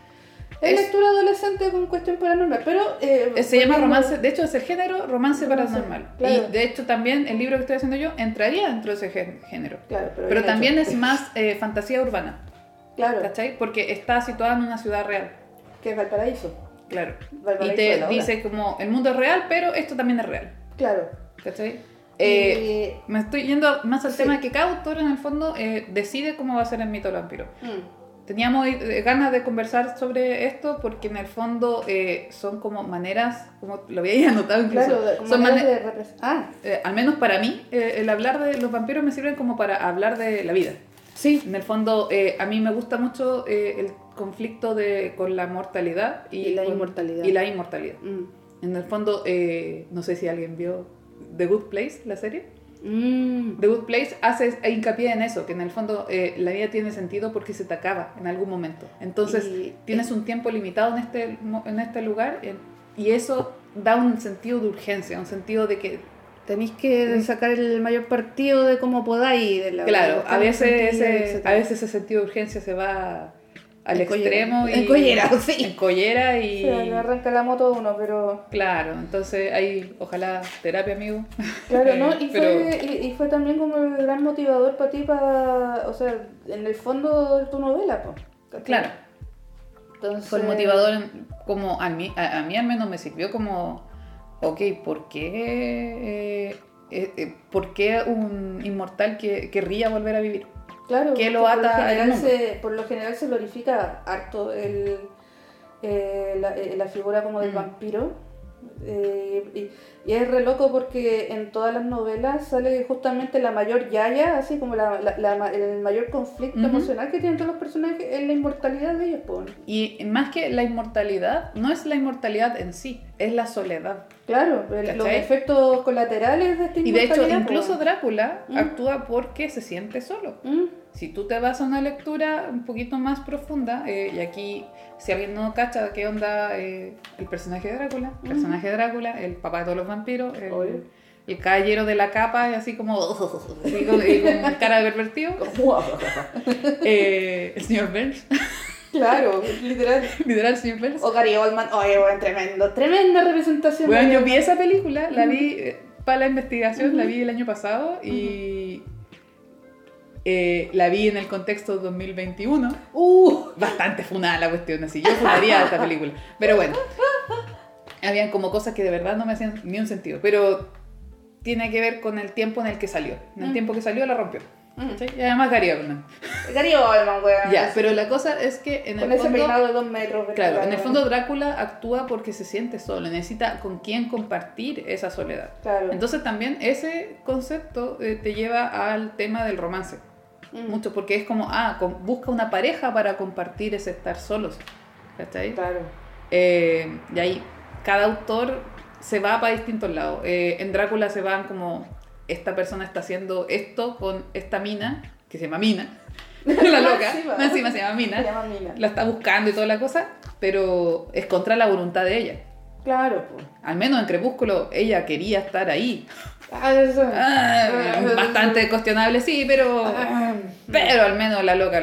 Es, es- lectura adolescente con cuestión paranormal, pero... eh, eh, se llama romance, de hecho es el género romance paranormal. claro. Y de hecho también el libro que estoy haciendo yo entraría dentro de ese gé- género. Claro, pero, Pero también hecho. es más eh, fantasía urbana, Claro, ¿cachai? Porque está situada en una ciudad real, que es Valparaíso. claro. Y Valparaíso de te dice como el mundo es real, pero esto también es real, Claro. ¿cachai? Eh, Y- me estoy yendo más al Sí. tema de que cada autor en el fondo eh, decide cómo va a ser el mito vampiro. mm, Teníamos eh, ganas de conversar sobre esto porque en el fondo eh, son como maneras, como lo había anotado incluso, claro, como son maneras mane- de Ah, eh, al menos para mí, eh, el hablar de los vampiros me sirve como para hablar de la vida. sí. En el fondo, eh, a mí me gusta mucho eh, el conflicto de, con la mortalidad y, Y la con- inmortalidad. Y la inmortalidad. Mm. En el fondo, no sé si alguien vio The Good Place, la serie. Mm. The Good Place hace hincapié en eso, que en el fondo eh, la vida tiene sentido porque se te acaba en algún momento. Entonces Y- tienes un tiempo limitado en este, en este lugar eh, y eso da un sentido de urgencia, un sentido de que, Tenéis que sacar el mayor partido de cómo podáis. De la, claro, de a veces, sentido, ese, a veces ese sentido de urgencia se va al En collera. extremo. Y, En collera, sí. En collera y... Se le arranca la moto a uno, pero Claro, entonces hay, ojalá, terapia, amigo. claro, ¿no? Y, Pero- fue, y, y fue también como el gran motivador para ti, para, o sea, en el fondo de tu novela, pues. Claro. Entonces, Fue el motivador, como a mí, a, a mí al menos me sirvió como, ok, ¿por qué, eh, eh, eh, ¿por qué un inmortal que querría volver a vivir? Claro, que lo por al general se, por lo general se glorifica harto el, eh, la, eh, la figura como del Mm. vampiro. Eh, y, y es re loco porque en todas las novelas sale justamente la mayor yaya, así como la, la- la ma- el mayor conflicto emocional que tienen todos los personajes es la inmortalidad de ellos. pues. Y más que la inmortalidad, no es la inmortalidad en sí, es la soledad. Claro, los efectos colaterales de esta Y de hecho, incluso. Drácula Mm. actúa porque se siente solo. Mm, Si tú te vas a una lectura un poquito más profunda, eh, y aquí, si alguien no cacha qué onda eh, el personaje de Drácula, el Mm. personaje de Drácula, el papá de todos los vampiros, el, Obvio. el caballero de la capa, así como, así con, y con cara de pervertido, eh, el señor Burns, claro, literal. literal señor Burns. O Gary Oldman, oye, bueno, tremendo, tremenda representación. Bueno, yo vi esa película, la vi eh, para la investigación, la vi el año pasado y eh, la vi en el contexto 2021. Uh, bastante funada la cuestión, así. Yo funaría esta película. Pero bueno, habían como cosas que de verdad no me hacían ni un sentido. Pero tiene que ver con el tiempo en el que salió. En el Mm. tiempo que salió la rompió. Y además Gary Oldman. Gary Oldman, weón. Ya, pero la cosa es que en Con el ese fondo... peinado de dos metros. Claro, en el fondo Drácula actúa porque se siente solo, necesita con quién compartir esa soledad. Claro. Entonces también ese concepto eh, te lleva al tema del romance. Mm, Mucho, porque es como, ah, con- busca una pareja para compartir ese estar solos. ¿Cachai? Claro. Eh, y ahí cada autor se va para distintos lados. Eh, en Drácula se van como, esta persona está haciendo esto con esta mina, que se llama Mina, la loca, encima se llama Se Mina, llama Mina. la está buscando y toda la cosa, pero es contra la voluntad de ella. Claro, pues. Al menos en Crepúsculo ella quería estar ahí. Ah, eso. Ah, bastante cuestionable, sí, pero... Ah, Pero al menos la loca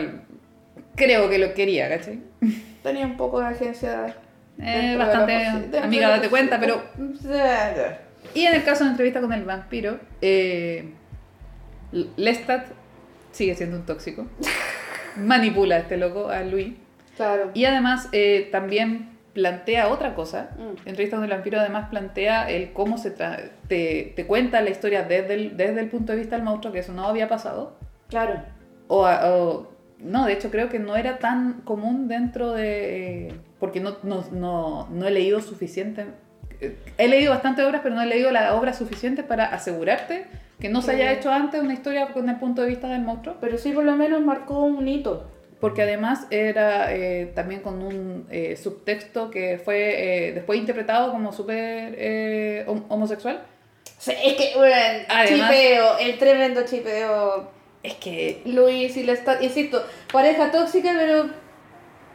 creo que lo quería, ¿cachai? Tenía un poco de agencia Eh, bastante de amiga, date cuenta, pero... Y en el caso de entrevista con el vampiro, eh, Lestat sigue siendo un tóxico. Manipula a este loco, a Luis. Claro. Y además eh, también plantea otra cosa. Mm. Entrevista con el vampiro además plantea el cómo se te, te cuenta la historia desde el, desde el punto de vista del monstruo, que eso no había pasado. Claro. O, no, de hecho creo que no era tan común dentro de... eh, porque no, no, no, no he leído suficiente... He leído bastante obras, pero no he leído la obra suficiente para asegurarte que no se haya hecho antes una historia con el punto de vista del monstruo. Pero sí por lo menos marcó un hito. Porque además era eh, también con un eh, subtexto que fue eh, después interpretado como súper eh, hom- homosexual. Sí, es que, bueno, Además- chipeo, el tremendo chipeo. Es que Luis y la está, insisto, pareja tóxica, pero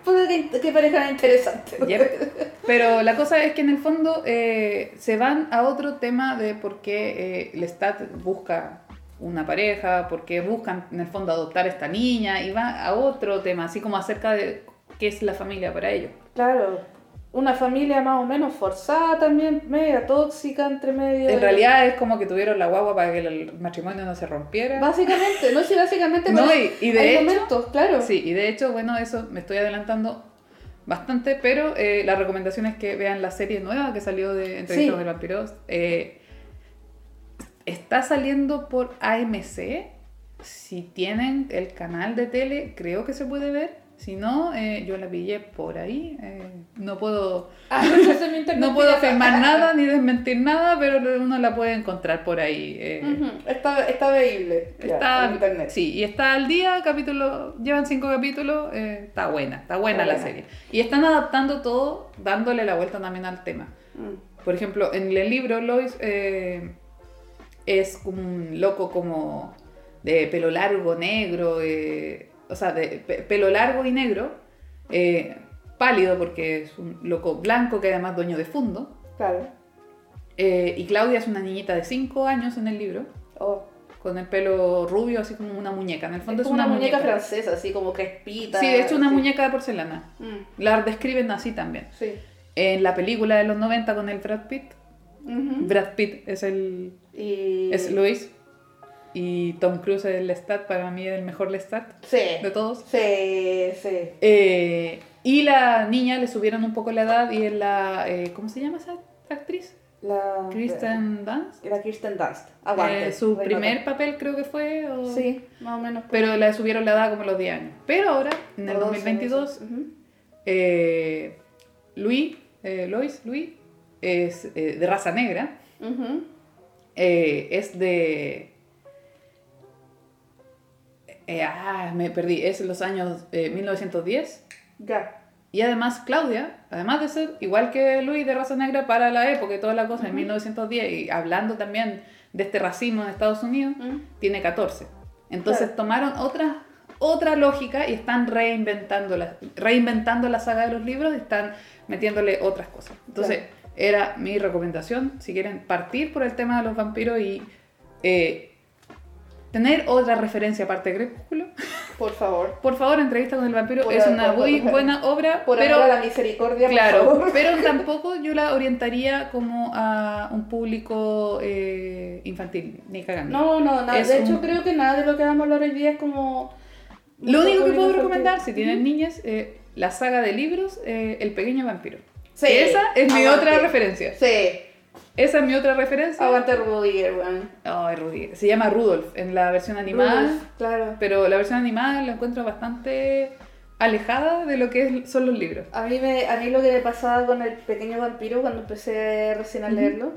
puta que, que pareja interesante. Yep. Pero la cosa es que en el fondo eh, se van a otro tema de por qué eh, Lestat busca una pareja, por qué buscan en el fondo adoptar a esta niña y va a otro tema, así como acerca de qué es la familia para ellos. Claro, una familia más o menos forzada también, media tóxica entre medio. En realidad es como que tuvieron la guagua para que el matrimonio no se rompiera. Básicamente, no sé, básicamente. No, y- y de hay hecho- momentos, claro. Sí, y de hecho, bueno, eso me estoy adelantando bastante, pero eh, la recomendación es que vean la serie nueva que salió de Entrevistas Sí. con el Vampiro. Eh, está saliendo por AMC. Si tienen el canal de tele, creo que se puede ver. Si no, eh, yo la pillé por ahí. eh, no puedo, Ah, no, puedo afirmar nada ni desmentir nada, pero uno la puede encontrar por ahí. eh, Está, está veíble. Está, en internet. sí, y está al día, capítulo, llevan cinco capítulos, está buena, está buena Está la buena. serie. Y están adaptando todo, dándole la vuelta también al tema. Mm. Por ejemplo, en el libro Lois es un loco como de pelo largo, negro, o sea, de pe- pelo largo y negro, eh, pálido porque es un loco blanco que además dueño de fondo. Claro. Eh, y Claudia es una niñita de 5 años en el libro, Oh. con el pelo rubio, así como una muñeca. En el fondo Es una, muñeca, francesa, así como crespita. Sí, de hecho una muñeca de porcelana. Mm, La describen así también. Sí. En la película de los 90 con el Brad Pitt, Ujú. Brad Pitt es el Y... es Luis y Tom Cruise es el Lestat, para mí es el mejor Lestat Sí. de todos. Sí, sí. Eh, y la niña le subieron un poco la edad y es la, eh, ¿cómo se llama esa actriz? La... Kristen Dunst. La Kirsten Dunst. Aguante. Eh, su primer papel creo que fue. o- Sí, más o menos. Pero le subieron la edad como a los 10 años. Pero ahora, en el Todos 2022, esos. Ujú. eh, Luis, eh, Lois, Luis, es eh, de raza negra. Eh, es de... eh, ah, me perdí. Es los años eh, 1910. Ya. Y además Claudia, además de ser igual que Luis de raza negra para la época y toda la cosa en 1910, y hablando también de este racismo en Estados Unidos, Mm. tiene 14. Entonces Claro. tomaron otra, otra lógica y están reinventando la, reinventando la saga de los libros y están metiéndole otras cosas. Entonces, era mi recomendación, si quieren partir por el tema de los vampiros y eh, tener otra referencia aparte de Crepúsculo, Por favor. por favor, Entrevista con el vampiro Por es una por- muy por- buena obra, Por pero... la misericordia, Claro, por favor. pero tampoco yo la orientaría como a un público eh, infantil, ni cagando. No, no, nada. Es De hecho, un- creo que nada de lo que vamos a hablar hoy día es como. Lo único que puedo recomendar, si tienen niñas, eh, la saga de libros eh, El pequeño vampiro. Sí, Esa es mi aguante. otra referencia. Sí, Esa es mi otra referencia. aguante Rudiger, weón. Ay, Rudy. Se llama Rudolf en la versión animada, Claro. pero la versión animada la encuentro bastante alejada de lo que es- son los libros. A mí, me, a mí lo que me pasaba con el pequeño vampiro cuando empecé recién a leerlo,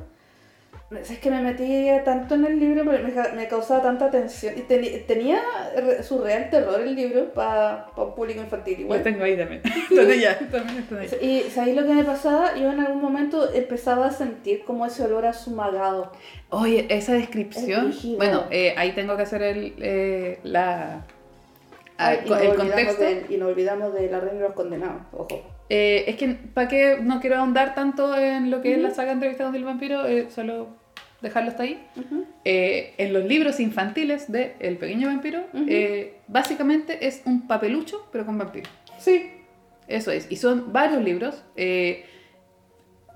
es que me metí tanto en el libro, me, me causaba tanta tensión. Y tenía re- su real terror el libro para un público infantil Lo igual. tengo ahí también. Están allá, también están ahí. Y ¿sabéis lo que me pasaba? Yo en algún momento empezaba a sentir como ese olor a sumagado. Oye, esa descripción. Es. Bueno, eh, ahí tengo que hacer el, eh, la, Ay, y, co- nos el contexto. de- y nos olvidamos de la reina de los condenados, ojo. Eh, es que, ¿para qué no quiero ahondar tanto en lo que es la saga Entrevistados del Vampiro? solo dejarlo hasta ahí. Eh, en los libros infantiles de El Pequeño Vampiro, eh, básicamente es un papelucho, pero con vampiro. Sí, Eso es. Y son varios libros. Eh,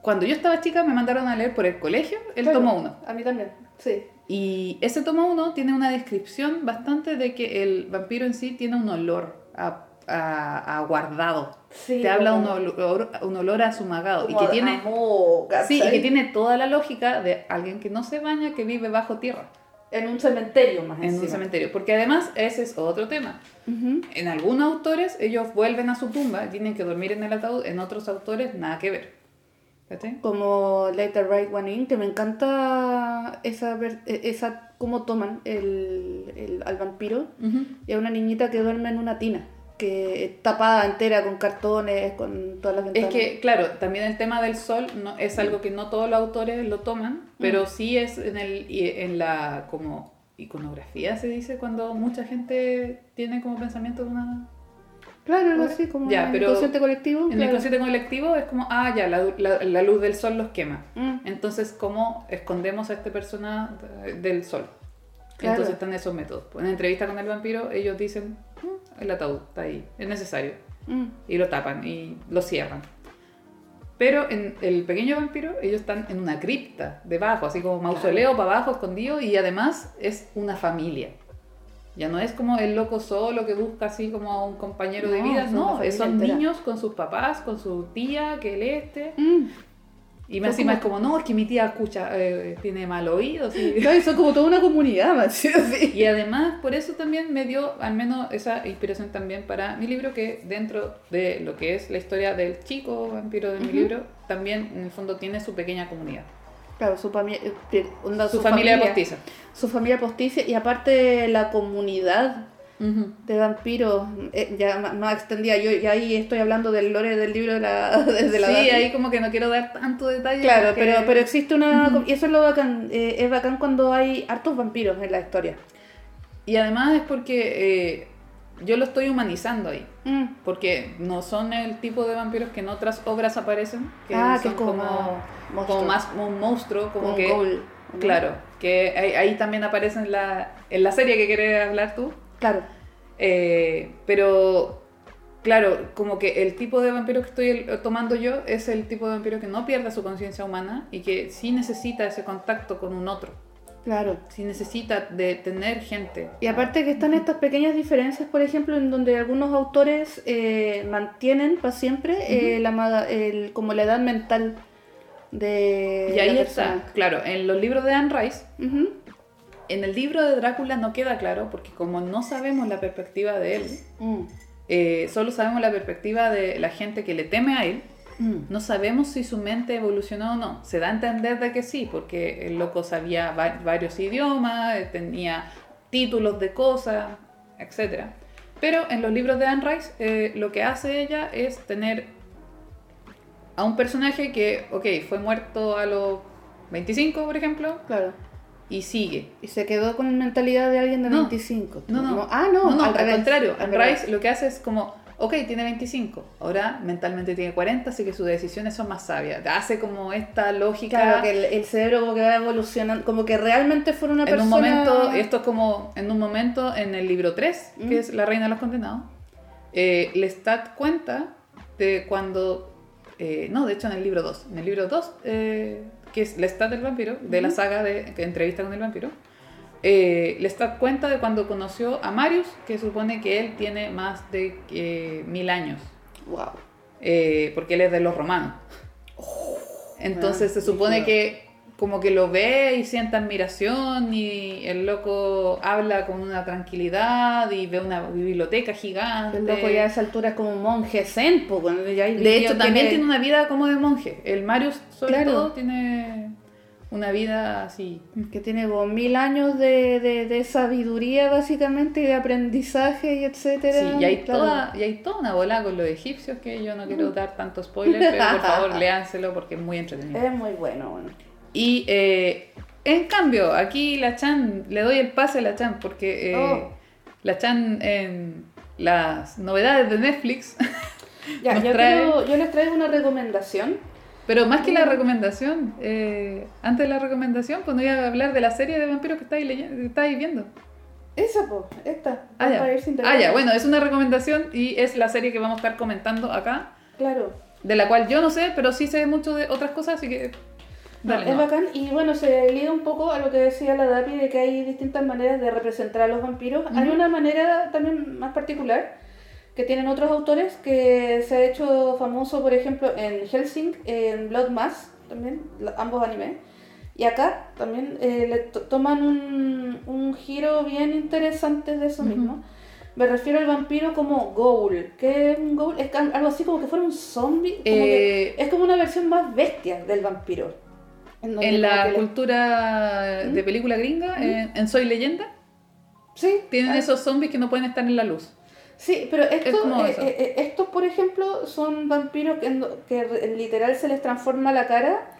cuando yo estaba chica me mandaron a leer por el colegio el Claro, tomo 1. A mí también, sí. Y ese tomo 1 tiene una descripción bastante de que el vampiro en sí tiene un olor a, a- a guardado. Sí, Te habla un olor, un olor a sumagado. Y que tiene... Sí, y que tiene toda la lógica de alguien que no se baña, que vive bajo tierra, En un cementerio más en un cementerio. Porque además ese es otro tema. En algunos autores ellos vuelven a su tumba, tienen que dormir en el ataúd, en otros autores nada que ver. ¿Cachai? Como Later Right One In, que me encanta esa, eh, esa cómo toman el, el- al vampiro Ujú. y a una niñita que duerme en una tina, que es tapada entera con cartones, con todas las Es ventanas. que, claro, también el tema del sol no, es algo que no todos los autores lo toman, pero sí es en, el, en la como iconografía, se dice, cuando mucha gente tiene como pensamiento de una... Claro, algo así, como Ya, en el pero inconsciente colectivo. En el claro. consciente colectivo es como, ah, ya, la, la- la luz del sol los quema. Mm, Entonces, ¿cómo escondemos a esta persona de- del sol? Claro. Entonces están esos métodos. En entrevista con el vampiro, ellos dicen, "Mm, el ataúd está ahí, es necesario. mm. Y lo tapan y lo cierran. Pero en el pequeño vampiro, ellos están en una cripta debajo, así como mausoleo para abajo, escondido, y además es una familia. Ya no es como el loco solo que busca así como a un compañero de vida, no, son entera. niños con sus papás, con su tía, que él este. Mm. Y más Son encima como- es como, no, es que mi tía escucha, eh, tiene mal oído. sí. Claro, y son como toda una comunidad, más sí, sí. Y además, por eso también me dio al menos esa inspiración también para mi libro, que dentro de lo que es la historia del chico vampiro de mi libro, también en el fondo tiene su pequeña comunidad. Claro, su, familia, su, familia, postiza. Su familia postiza y aparte la comunidad de vampiros, eh, ya más extendida. Yo ya ahí estoy hablando del lore del libro de la, desde la sí, ahí como que no quiero dar tanto detalle. Claro, porque- pero, pero existe una... Y eso es lo bacán. eh, es bacán cuando hay hartos vampiros en la historia. Y además es porque eh, yo lo estoy humanizando ahí. Mm. Porque no son el tipo de vampiros que en otras obras aparecen, que ah, son que como... como, monstruo, como más un monstruo, como que... Claro, que ahí, ahí también aparece en la, en la serie que quieres hablar tú. Claro. Eh, pero, claro, como que el tipo de vampiro que estoy el- tomando yo es el tipo de vampiro que no pierde su conciencia humana y que sí necesita ese contacto con un otro. Claro. Sí necesita de tener gente. Y aparte que están estas pequeñas diferencias, por ejemplo, en donde algunos autores eh, mantienen para siempre eh, la, ma- el- como la edad mental de Y ahí la está, claro, en los libros de Anne Rice, Ujú. En el libro de Drácula no queda claro porque como no sabemos la perspectiva de él, Mm. eh, solo sabemos la perspectiva de la gente que le teme a él, Mm. No sabemos si su mente evolucionó o no. Se da a entender de que sí, porque el loco sabía va- varios idiomas, eh, tenía títulos de cosas, etc. Pero en los libros de Anne Rice, eh, lo que hace ella es tener a un personaje que, ok, fue muerto a los 25, por ejemplo, Claro. Y sigue. Y se quedó con mentalidad de alguien de No. 25. No, no. Ah, no, no, al, revés. contrario. Al. Rice lo que hace es como, ok, tiene 25, ahora mentalmente tiene 40, así que sus decisiones son más sabias. Hace como esta lógica. Claro, que el, el cerebro como que va evolucionando, como que realmente fuera una en persona... un momento, esto es como en un momento en el libro 3, Mm. que es La Reina de los Condenados, eh, Lestat cuenta de cuando, eh, no, de hecho en el libro 2, en el libro 2, eh, que es Lestat del vampiro, de la saga de entrevista con el vampiro, eh, Lestat cuenta de cuando conoció a Marius, que supone que él tiene más de eh, mil años, Wow. eh, porque él es de los romanos. Entonces ah, se supone que como que lo ve y siente admiración y el loco habla con una tranquilidad y ve una biblioteca gigante. El loco ya a esa altura es como un monje zen, pues, bueno, ya de hecho, también tiene- tiene una vida como de monje. El Marius, sobre Claro. todo, tiene una vida así. que tiene como mil años de, de, de sabiduría básicamente y de aprendizaje y etcétera. Sí, y hay, Claro. toda, y hay toda una bola con los egipcios que yo no quiero dar tanto spoiler, pero por favor léanselo porque es muy entretenido. Es muy bueno, bueno. Y eh, en cambio, aquí la Chan, le doy el pase a la Chan porque eh, Oh. la Chan en las novedades de Netflix, Ya, Nos yo, trae- yo les traigo una recomendación. pero más que la recomendación, eh, antes de la recomendación, pues no iba a hablar de la serie de vampiros que estáis, leyendo, que estáis viendo. Esa, pues, esta. Ah, ya. Ah, ya, bueno, es una recomendación y es la serie que vamos a estar comentando acá, Claro. de la cual yo no sé, pero sí sé mucho de otras cosas, así que... No, es no. bacán y bueno, se liga un poco a lo que decía la Dapi de que hay distintas maneras de representar a los vampiros. Hay Ujú. una manera también más particular que tienen otros autores que se ha hecho famoso, por ejemplo, en Helsing, en Blood Mass, también, ambos animes. Y acá también eh, le to- toman un, un giro bien interesante de eso Ujú. mismo. Me refiero al vampiro como ghoul. ¿Qué es un ghoul? Es algo así como que fuera un zombie. como que- Eh, es como una versión más bestia del vampiro. En la cultura de ¿Mm? película gringa, ¿Mm? eh, en Soy Leyenda, Sí, tienen ah, esos zombies que no pueden estar en la luz. Sí, pero estos, eh, eh, estos, por ejemplo, son vampiros que, que literal se les transforma la cara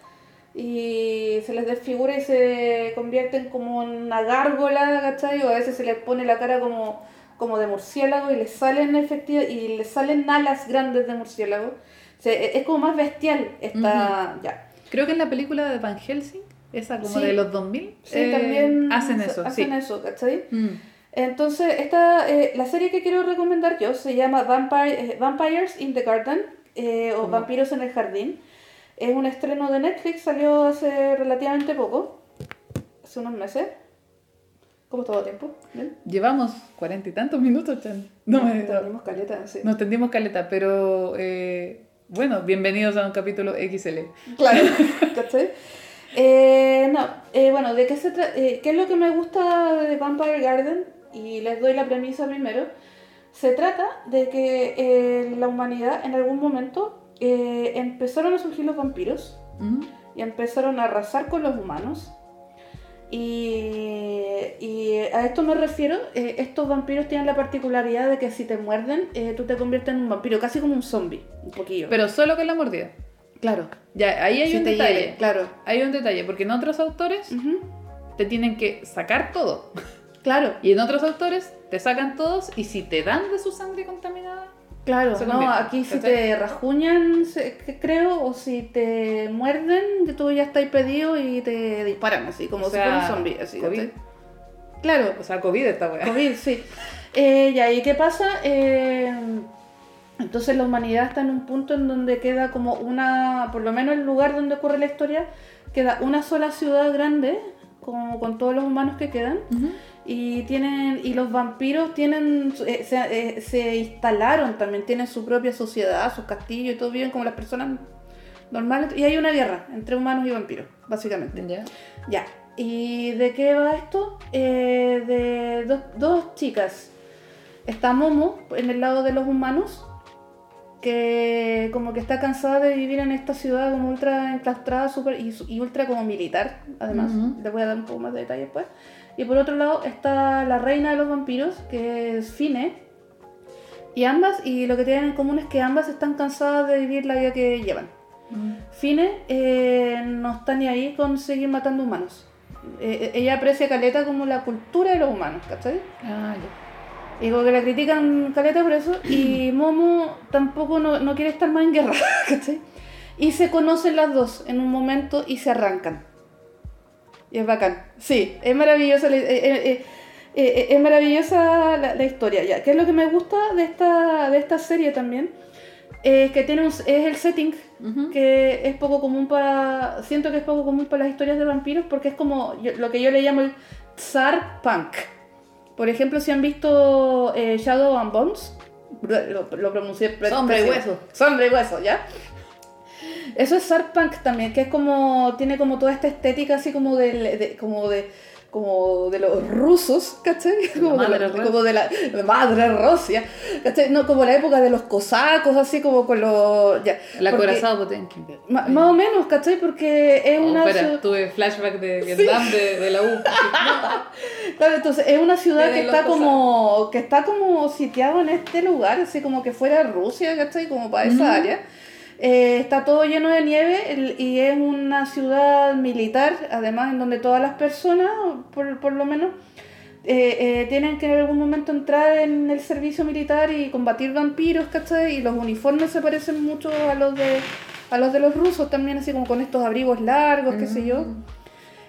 y se les desfigura y se convierten como en una gárgola, ¿cachai? O a veces se les pone la cara como, como de murciélago y les salen efectiva, y les salen alas grandes de murciélago. O sea, e- es como más bestial esta... ya. Creo que en la película de Van Helsing, esa como Sí. de los 2000, Sí, eh, también hacen eso, hacen sí. eso, ¿cachai? Mm. Entonces, esta, eh, la serie que quiero recomendar yo se llama Vampire, eh, Vampires in the Garden eh, o. Vampiros en el Jardín. Es un estreno de Netflix, salió hace relativamente poco, hace unos meses. ¿Cómo todo tiempo? ¿Bien? Llevamos cuarenta y tantos minutos, Chan. No me... Tenemos caleta, sí. Nos tendimos caleta, pero eh, bueno, bienvenidos a un capítulo XL. Claro, ¿cachai? Eh, no, eh, bueno, ¿de qué se eh, ¿qué es lo que me gusta de Vampire Garden? Y les doy la premisa primero. Se trata de que eh, la humanidad en algún momento empezaron a surgir los vampiros y empezaron a arrasar con los humanos. Y, y a esto me refiero, eh, estos vampiros tienen la particularidad de que si te muerden, eh, tú te conviertes en un vampiro, casi como un zombie, un poquillo. Pero solo con la mordida. claro, Ya, ahí hay si un detalle. claro. Hay un detalle, porque en otros autores te tienen que sacar todo. Claro. Y en otros autores te sacan todos y si te dan de su sangre contaminada, Claro, no, convierte, aquí si ¿cachai? te rajuñan, creo, o si te muerden, tú ya estás pedido y te disparan, así como O si fuera un zombie. Así, COVID. ¿cachai? Claro, o sea, COVID esta weá. COVID, sí. Eh, ¿y qué pasa? Eh, entonces la humanidad está en un punto en donde queda como una, por lo menos el lugar donde ocurre la historia, queda una sola ciudad grande, con, con todos los humanos que quedan. Y tienen y los vampiros tienen eh, se, eh, se instalaron también, tienen su propia sociedad, sus castillos y todo viven como las personas normales. Y hay una guerra entre humanos y vampiros, básicamente. Ya. Ya. ¿Y de qué va esto? Eh, de dos, dos chicas. Está Momo en el lado de los humanos, que como que está cansada de vivir en esta ciudad como ultra enclaustrada super, y, y ultra como militar, además. Ujú. Les voy a dar un poco más de detalle después. Y por otro lado está la reina de los vampiros, que es Fine. Y ambas, y lo que tienen en común es que ambas están cansadas de vivir la vida que llevan. Mm. Fine eh, no está ni ahí con seguir matando humanos. Eh, ella aprecia Caleta como la cultura de los humanos, ¿cachai? Ah, ya. Y como que la critican Caleta por eso. Y Momo tampoco no, no quiere estar más en guerra, ¿cachai? Y se conocen las dos en un momento y se arrancan. Y es bacán. Sí, es maravillosa la, eh, eh, eh, eh, es maravillosa la, la historia. Ya. ¿Qué es lo que me gusta de esta, de esta serie también? Es que tiene un- es el setting que es poco común para. Siento que es poco común para las historias de vampiros porque es como yo- lo que yo le llamo el Tsar Punk. Por ejemplo, si han visto eh, Shadow and Bones, lo, lo pronuncié Sombra y hueso. Sombra y hueso, ¿ya? Eso es Tsar Punk también, que es como. tiene como toda esta estética así como de, como de. como de los rusos, ¿cachai? La Como de, la, como de la de madre Rusia, ¿cachai? No, como la época de los cosacos, así como con los. Ya, La porque- corazada Potemkin. Ma- más o menos, ¿cachai? Porque es Oh, una espera, ciudad. tuve flashback de Vietnam, de, de la U. Claro, entonces es una ciudad que está como. que está como sitiado en este lugar, así como que fuera Rusia, ¿cachai? Como para esa área. Eh, está todo lleno de nieve el- y es una ciudad militar, además, en donde todas las personas, por, por lo menos, eh, eh, tienen que en algún momento entrar en el servicio militar y combatir vampiros, ¿cachai? Y los uniformes se parecen mucho a los de a los de los rusos también, así como con estos abrigos largos, qué sé yo. Mm.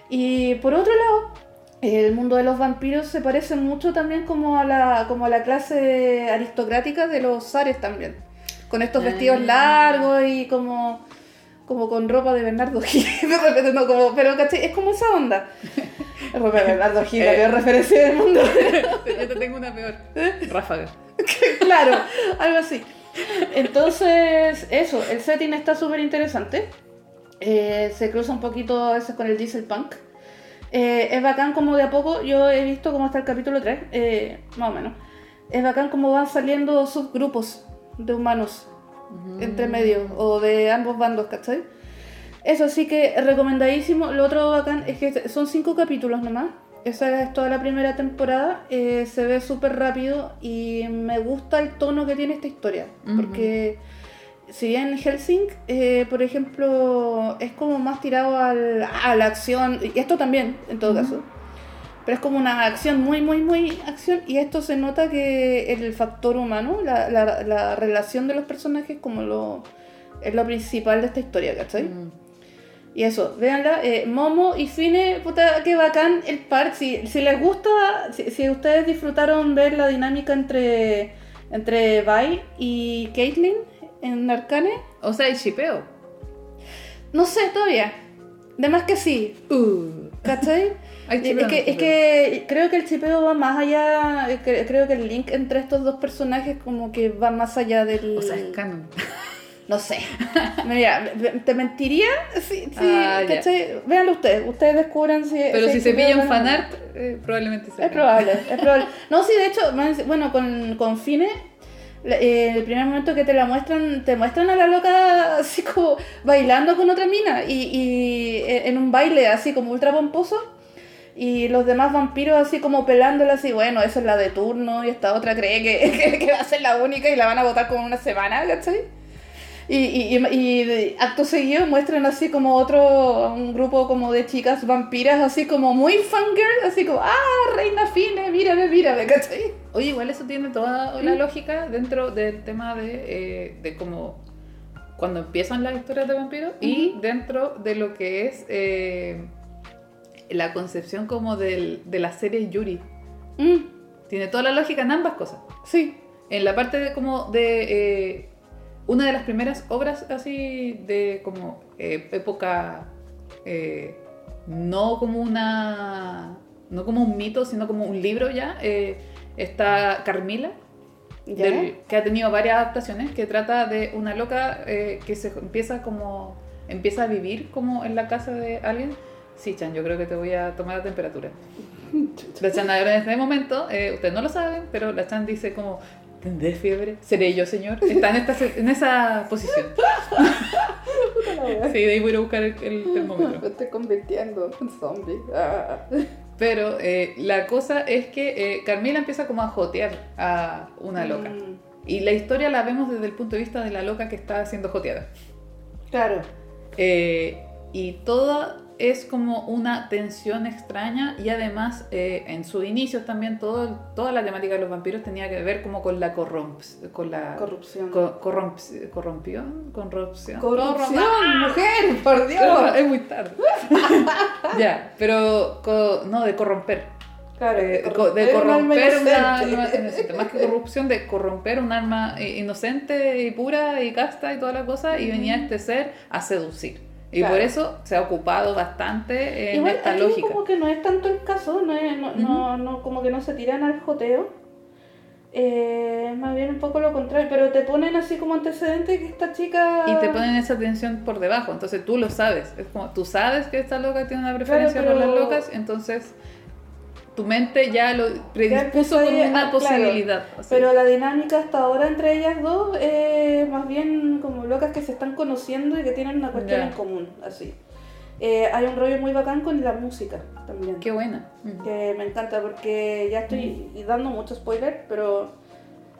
Y por otro lado, el mundo de los vampiros se parece mucho también como a la, como a la clase aristocrática de los zares también. Con estos vestidos Ah. largos y como, como con ropa de Bernardo Gil. De repente no como, pero ¿cachai? es como esa onda. ropa de Bernardo Gil, la Eh. peor referencia del mundo. Yo te tengo una peor. Ráfaga. claro, algo así. Entonces, eso, el setting está súper interesante. Eh, se cruza un poquito a veces con el diesel punk. Eh, es bacán como de a poco, yo he visto como hasta el capítulo 3, eh, más o menos. Es bacán como van saliendo subgrupos de humanos entre medio o de ambos bandos, ¿cachai? Eso sí que recomendadísimo. Lo otro bacán es que son cinco capítulos nomás. Esa es toda la primera temporada. eh, se ve súper rápido y me gusta el tono que tiene esta historia. Porque si bien Helsing, eh, por ejemplo, es como más tirado al- a la acción, y esto también, en todo caso. Pero es como una acción muy, muy, muy acción. Y esto se nota que el factor humano, la, la- la relación de los personajes, como lo, es lo principal de esta historia, ¿cachai? Mm. Y eso, véanla. eh, Momo y Fine, puta, qué bacán el par. Si, si les gusta, si, si ustedes disfrutaron ver la dinámica entre, entre y Caitlyn en Arcane, O sea, el chipeo. no sé todavía. De más que sí, Uh. ¿cachai? Es, que, es que creo que el chipeo va más allá. cre- Creo que el link entre estos dos personajes, como que va más allá del. O sea, es canon. No sé. Mira, te mentiría si, si Ah, ustedes, ustedes descubran si. Pero si se chipeo pilla o un no. fanart, eh, probablemente sea Es probable, es probable. No, sí, de hecho, bueno, con, con Fine, eh, el primer momento que te la muestran, te muestran a la loca así como bailando con otra mina y, y eh, en un baile así como ultra pomposo. Y los demás vampiros así como pelándola así, bueno, esa es la de turno y esta otra cree que, que, que va a ser la única y la van a votar como una semana, ¿cachai? Y, y, y, y acto seguido muestran así como otro, un grupo como de chicas vampiras, así como muy fangirl, así como, ah, reina fine, mírame, mírame, ¿cachai? Oye, igual eso tiene toda la lógica dentro del tema de, eh, de cómo cuando empiezan las historias de vampiros y dentro de lo que es eh, la concepción como del, de la serie Yuri. Mm, Tiene toda la lógica en ambas cosas. sí, En la parte de como de eh, una de las primeras obras así de como eh, época eh, no como una no como un mito sino como un libro ya eh, está Carmila del- que ha tenido varias adaptaciones que trata de una loca eh, que se empieza como empieza a vivir como en la casa de alguien sí Chan yo creo que te voy a tomar la temperatura la Chan ahora en este momento, eh, ustedes no lo saben, pero la Chan dice como, ¿tendré fiebre? ¿Seré yo, señor? Está en, esta, en esa posición. Sí, de ahí voy a buscar el, el termómetro. Me estoy convirtiendo en zombie. Ah. Pero eh, la cosa es que eh, Carmila empieza como a jotear a una loca. Mm, Y la historia la vemos desde el punto de vista de la loca que está siendo joteada. claro. Eh, y toda es como una tensión extraña y además eh, en sus inicios también todo, toda la temática de los vampiros tenía que ver como con la corromps, con la Corrupción. co- corromps- corrompión, corrupción. Corrupción, mujer, por Dios. ¡Ah! Es muy tarde. ya, pero no de corromper. Claro, Eh, de de corromper un una inocente. Más que corrupción, de corromper un alma eh, inocente y pura y casta y toda la cosa. Y venía este ser a seducir. Y Claro. por eso se ha ocupado bastante en Igual esta lógica. como que no es tanto el caso, no, es- no, no, no- como que no se tiran al joteo. Eh, más bien un poco lo contrario, pero te ponen así como antecedente que esta chica... Y te ponen esa tensión por debajo, entonces tú lo sabes. Es como, tú sabes que esta loca tiene una preferencia Claro, por las pero- locas, entonces tu mente ya lo predispuso a- una claro. posibilidad. Pero la dinámica hasta ahora entre ellas dos es más bien como locas que se están conociendo y que tienen una cuestión en común, así. Eh, hay un rollo muy bacán con la música también. Qué buena. Mm. que me encanta porque ya estoy dando mucho spoiler, pero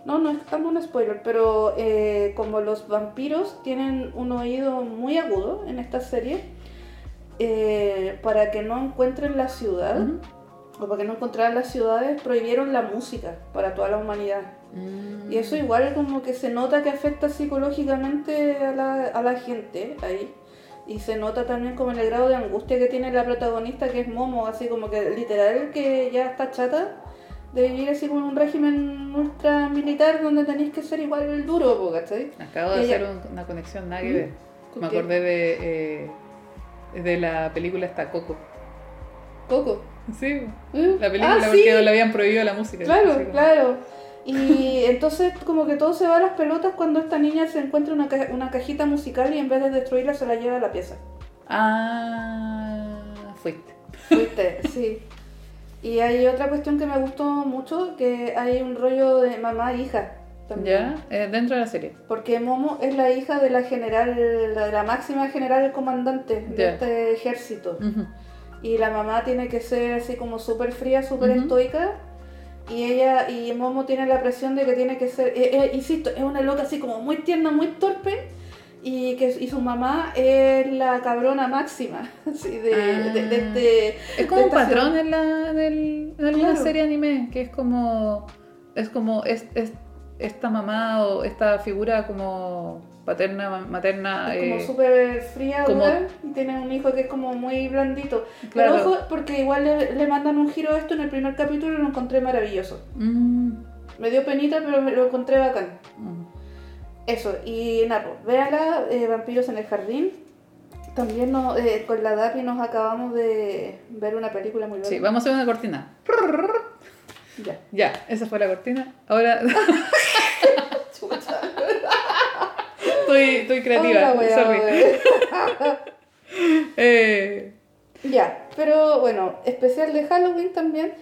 no, no es tanto un spoiler, pero eh, como los vampiros tienen un oído muy agudo en esta serie, eh, para que no encuentren la ciudad. O para que no encontraran las ciudades, prohibieron la música para toda la humanidad. Mm. Y eso igual como que se nota que afecta psicológicamente a la, a la gente ahí. Y se nota también como en el grado de angustia que tiene la protagonista, que es Momo, así como que literal que ya está chata de vivir así como en un régimen ultra militar donde tenéis que ser igual el duro, ¿cachai? Acabo de ella- hacer un- una conexión nada que ¿Mm? ver. ¿Con Me acordé de, eh, de la película esta Coco. Coco. Sí, ¿Eh? la película Ah, porque sí. le habían prohibido la música. Claro, como- claro. Y entonces como que todo se va a las pelotas cuando esta niña se encuentra una, ca- una cajita musical y en vez de destruirla se la lleva a la pieza. Ah, fuiste. Fuiste, sí. Y hay otra cuestión que me gustó mucho, que hay un rollo de mamá e hija también. ¿Ya? Eh, dentro de la serie. Porque Momo es la hija de la general, de la máxima general comandante de este ejército. Ujú. Y la mamá tiene que ser así como súper fría, súper Ujú. estoica. Y ella, y Momo tiene la presión de que tiene que ser, eh, eh, insisto, es una loca así como muy tierna, muy torpe. Y, que, y su mamá es la cabrona máxima, así de, Ah. de, de este... Es como un patrón en, la, del- en alguna Claro. serie anime, que es como. Es como es, es- esta mamá o esta figura como paterna, ma- materna. Es como eh, súper fría, como- y tiene un hijo que es como muy blandito. Claro. Pero ojo, porque igual le, le mandan un giro a esto en el primer capítulo y lo encontré maravilloso. mm, Me dio penita, pero me lo encontré bacán. mm. Eso, y nada, pues, véala, eh, Vampiros en el Jardín. También nos, eh, con la Dapi nos acabamos de ver una película muy buena. Sí, vamos a hacer una cortina. Ya. Ya, esa fue la cortina. Ahora Chucha. estoy, estoy creativa. Hola, sorry. Eh, Ya, pero bueno, especial de Halloween también.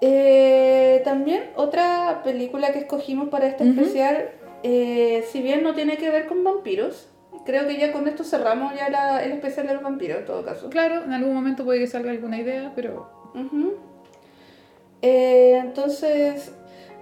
Eh, también otra película que escogimos para este especial, eh, si bien no tiene que ver con vampiros, creo que ya con esto cerramos ya la- el especial de los vampiros en todo caso. claro, en algún momento puede que salga alguna idea, pero. Ujú. Eh, entonces,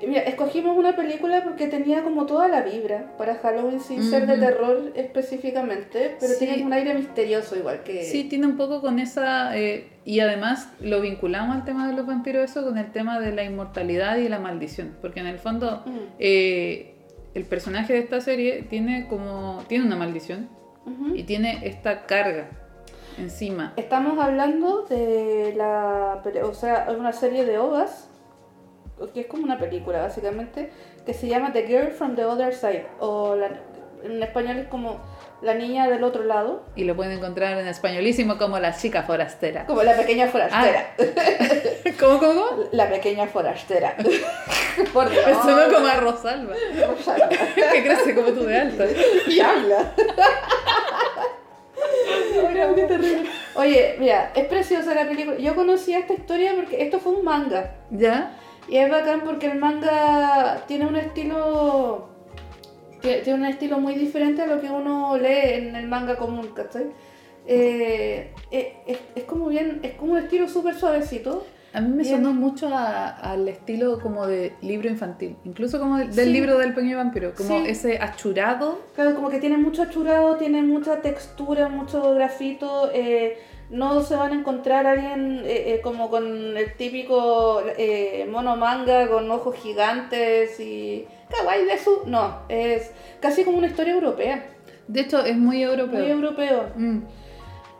mira, escogimos una película porque tenía como toda la vibra para Halloween sin ser de terror específicamente, pero Sí. tiene un aire misterioso igual que... Sí, tiene un poco con esa. eh, y además lo vinculamos al tema de los vampiros, eso con el tema de la inmortalidad y la maldición. Porque en el fondo, eh, el personaje de esta serie tiene como. tiene una maldición y tiene esta carga encima. Estamos hablando de la, o sea, una serie de ovas, que es como una película básicamente, que se llama The Girl from the Other Side, o la- en español es como La niña del otro lado, Y lo pueden encontrar en españolísimo como la chica forastera. como la pequeña forastera, ¿Cómo, cómo, cómo? la pequeña forastera. Por Dios. Sonó como a Rosalba, que crece como tú de alta. y habla. Oye, mira, es preciosa la película. Yo conocía esta historia porque esto fue un manga. ¿Ya? Y es bacán porque el manga tiene un estilo. tie- Tiene un estilo muy diferente a lo que uno lee en el manga común, ¿cachai? Eh, eh, es, es como bien, es como un estilo súper suavecito. A mí me sonó mucho a- al estilo como de libro infantil, incluso como del, del Sí. libro del pequeño vampiro, como Sí. ese achurado. Claro, como que tiene mucho achurado, tiene mucha textura, mucho grafito. eh, no se van a encontrar alguien eh, eh, como con el típico eh, mono manga con ojos gigantes y kawaii de su. No, es casi como una historia europea. De hecho, es muy europeo. Muy europeo. Mm.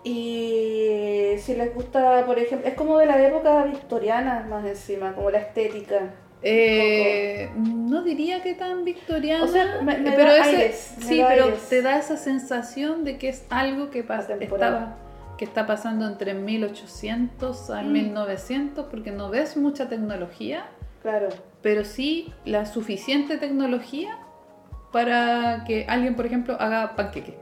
Y si les gusta, por ejemplo, es como de la época victoriana más encima, como la estética. Eh, no diría que tan victoriana, O sea, me- me pero ese- aires, me sí, da pero aires. te da esa sensación de que es algo que pasa, estaba, que está pasando entre 1800 a Mm. 1900, porque no ves mucha tecnología, Claro. pero sí la suficiente tecnología para que alguien, por ejemplo, haga panqueque.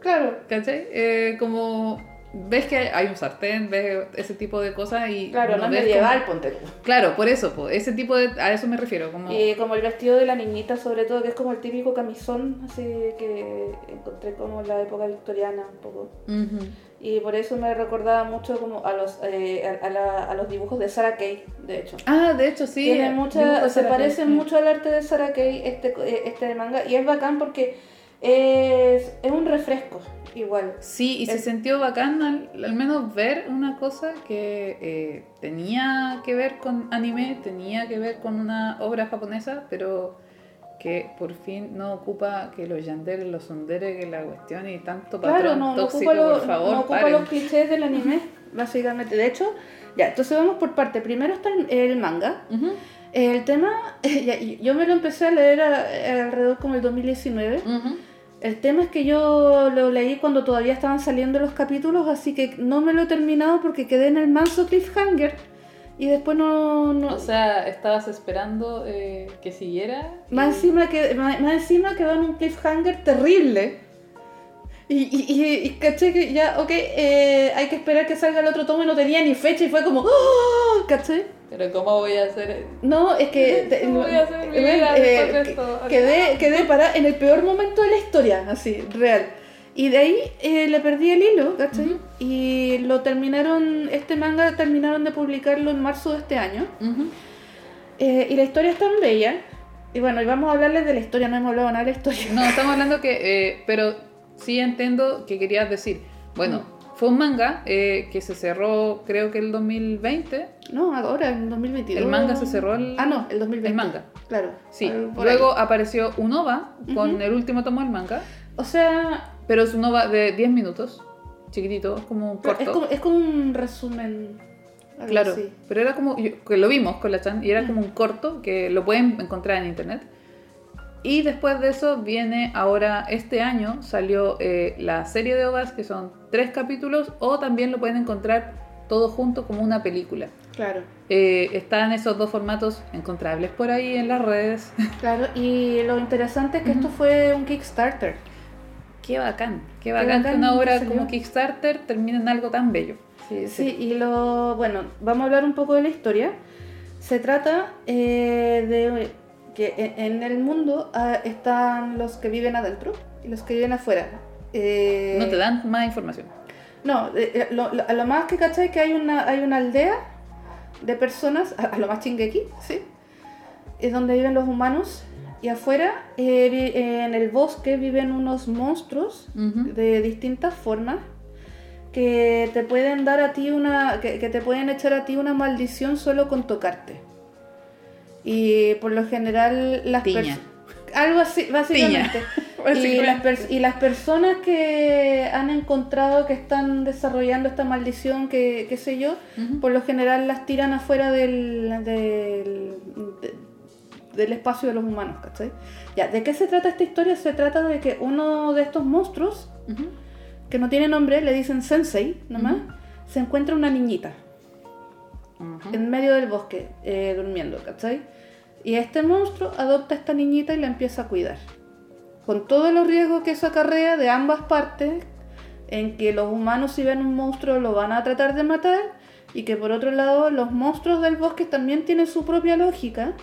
Claro. ¿Cachai? Eh, como ves que hay un sartén, ves ese tipo de cosas y Claro, no es medieval, como- ponte. Claro, por eso, po, ese tipo de a eso me refiero, como Y como el vestido de la niñita, sobre todo, que es como el típico camisón, así que encontré como en la época victoriana un poco. Y por eso me recordaba mucho como a los, eh, a, a la- a los dibujos de Sarah Kay, de hecho. Ah, de hecho sí. Tiene mucha, se Sarah parece Kay, mucho al arte de Sarah Kay este, eh, este manga y es bacán porque es, es un refresco igual. Sí, y se sintió bacán al, al menos ver una cosa que eh, tenía que ver con anime, tenía que ver con una obra japonesa, pero que por fin no ocupa que los yanderes, los sondere, que la cuestión y tanto Claro, patrón no, no tóxico, ocupa, lo- por favor, no ocupa los clichés del anime, básicamente. De hecho, ya, entonces vamos por parte. Primero está el, el manga. El tema, ya, yo me lo empecé a leer a- alrededor como el 2019. ujú. El tema es que yo lo leí cuando todavía estaban saliendo los capítulos, así que no me lo he terminado porque quedé en el manso cliffhanger y después no... no O sea, estabas esperando eh, que siguiera. y- más, encima que, más, más encima quedó en un cliffhanger terrible. Y, y, y, y caché que ya, ok, eh, hay que esperar que salga el otro tomo y no tenía ni fecha y fue como, ¡oh! ¿caché? Pero ¿cómo voy a hacer? No, es que... te- ¿Cómo voy a hacer mi vida eh, de esto? quedé, quedé para en el peor momento de la historia, así, real. Y de ahí eh, le perdí el hilo, ¿cachai? Ujú. Y lo terminaron, este manga terminaron de publicarlo en marzo de este año. Ujú. Eh, y la historia es tan bella. Y bueno, y vamos a hablarles de la historia, no hemos hablado nada de la historia. No, estamos hablando que, eh, pero sí entiendo que querías decir. Bueno, fue un manga eh, que se cerró, creo que el 2020. No, ahora, en 2022. El manga se cerró el- Ah, no, el 2020. el manga. Claro. Sí. por Luego ahí. apareció un OVA con Ujú. el último tomo del manga, O sea, pero es un OVA de 10 minutos, chiquitito, como un corto. es como, es como un resumen. Claro, así. pero era como, que lo vimos con la Chan, y era como un corto que lo pueden encontrar en internet. Y después de eso viene ahora, este año salió eh, la serie de OVAs, que son tres capítulos, o también lo pueden encontrar todo junto como una película. Claro. Eh, están esos dos formatos encontrables por ahí en las redes. Claro, y lo interesante es que esto fue un Kickstarter. qué bacán, qué bacán, que bacán una obra como Kickstarter termine en algo tan bello. Sí, Sí, y lo. Bueno, vamos a hablar un poco de la historia. Se trata eh, de que en el mundo ah, están los que viven adentro y los que viven afuera. Eh, No te dan más información. No, eh, eh, lo, lo- a lo más que cachai es que hay una, hay una aldea de personas, a, a lo más chinguequi, ¿sí? Es donde viven los humanos. Y afuera, eh, vi- en el bosque, viven unos monstruos de distintas formas que te pueden dar a ti una que, que te pueden echar a ti una maldición solo con tocarte y por lo general las personas algo así básicamente. Y, las pers- y las personas que han encontrado que están desarrollando esta maldición que qué sé yo por lo general las tiran afuera del, del, de- del espacio de los humanos ¿cachai? ya de qué se trata esta historia se trata de que uno de estos monstruos que no tiene nombre, le dicen Sensei nomás, Ujú. se encuentra una niñita En medio del bosque eh, durmiendo, ¿cachai? Y este monstruo adopta a esta niñita y la empieza a cuidar. Con todos los riesgos que eso acarrea de ambas partes, en que los humanos si ven un monstruo lo van a tratar de matar, y que por otro lado los monstruos del bosque también tienen su propia lógica.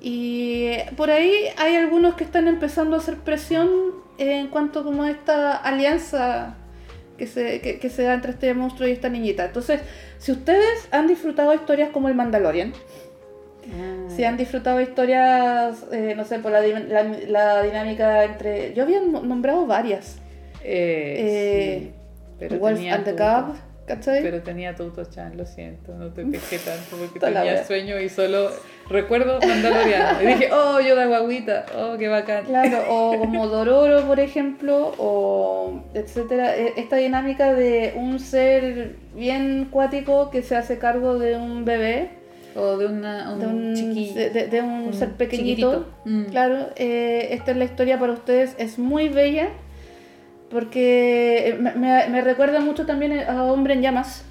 Y por ahí hay algunos que están empezando a hacer presión en cuanto a esta alianza que se, que, que se da entre este monstruo y esta niñita. Entonces, si ustedes han disfrutado historias como el Mandalorian, Ah, si han disfrutado historias, eh, no sé, por la, la, la dinámica entre... Yo había nom- nombrado varias. Eh, Eh, sí, pero Wolf and the. Cub, ¿cachai? Pero tenía Tuto Chan, lo siento, no te pesqué tanto porque la tenía sueño y solo recuerdo Mandaloriano. Y dije, oh, yo da guaguita, oh, qué bacán. Claro, o como Dororo, por ejemplo, o etcétera. E- Esta dinámica de un ser bien cuático que se hace cargo de un bebé, O de, una, un, de un, chiqui- de, de- de un un ser pequeñito. Mm. Claro, eh, esta es la historia para ustedes, es muy bella porque me, me- me recuerda mucho también a Hombre en Llamas.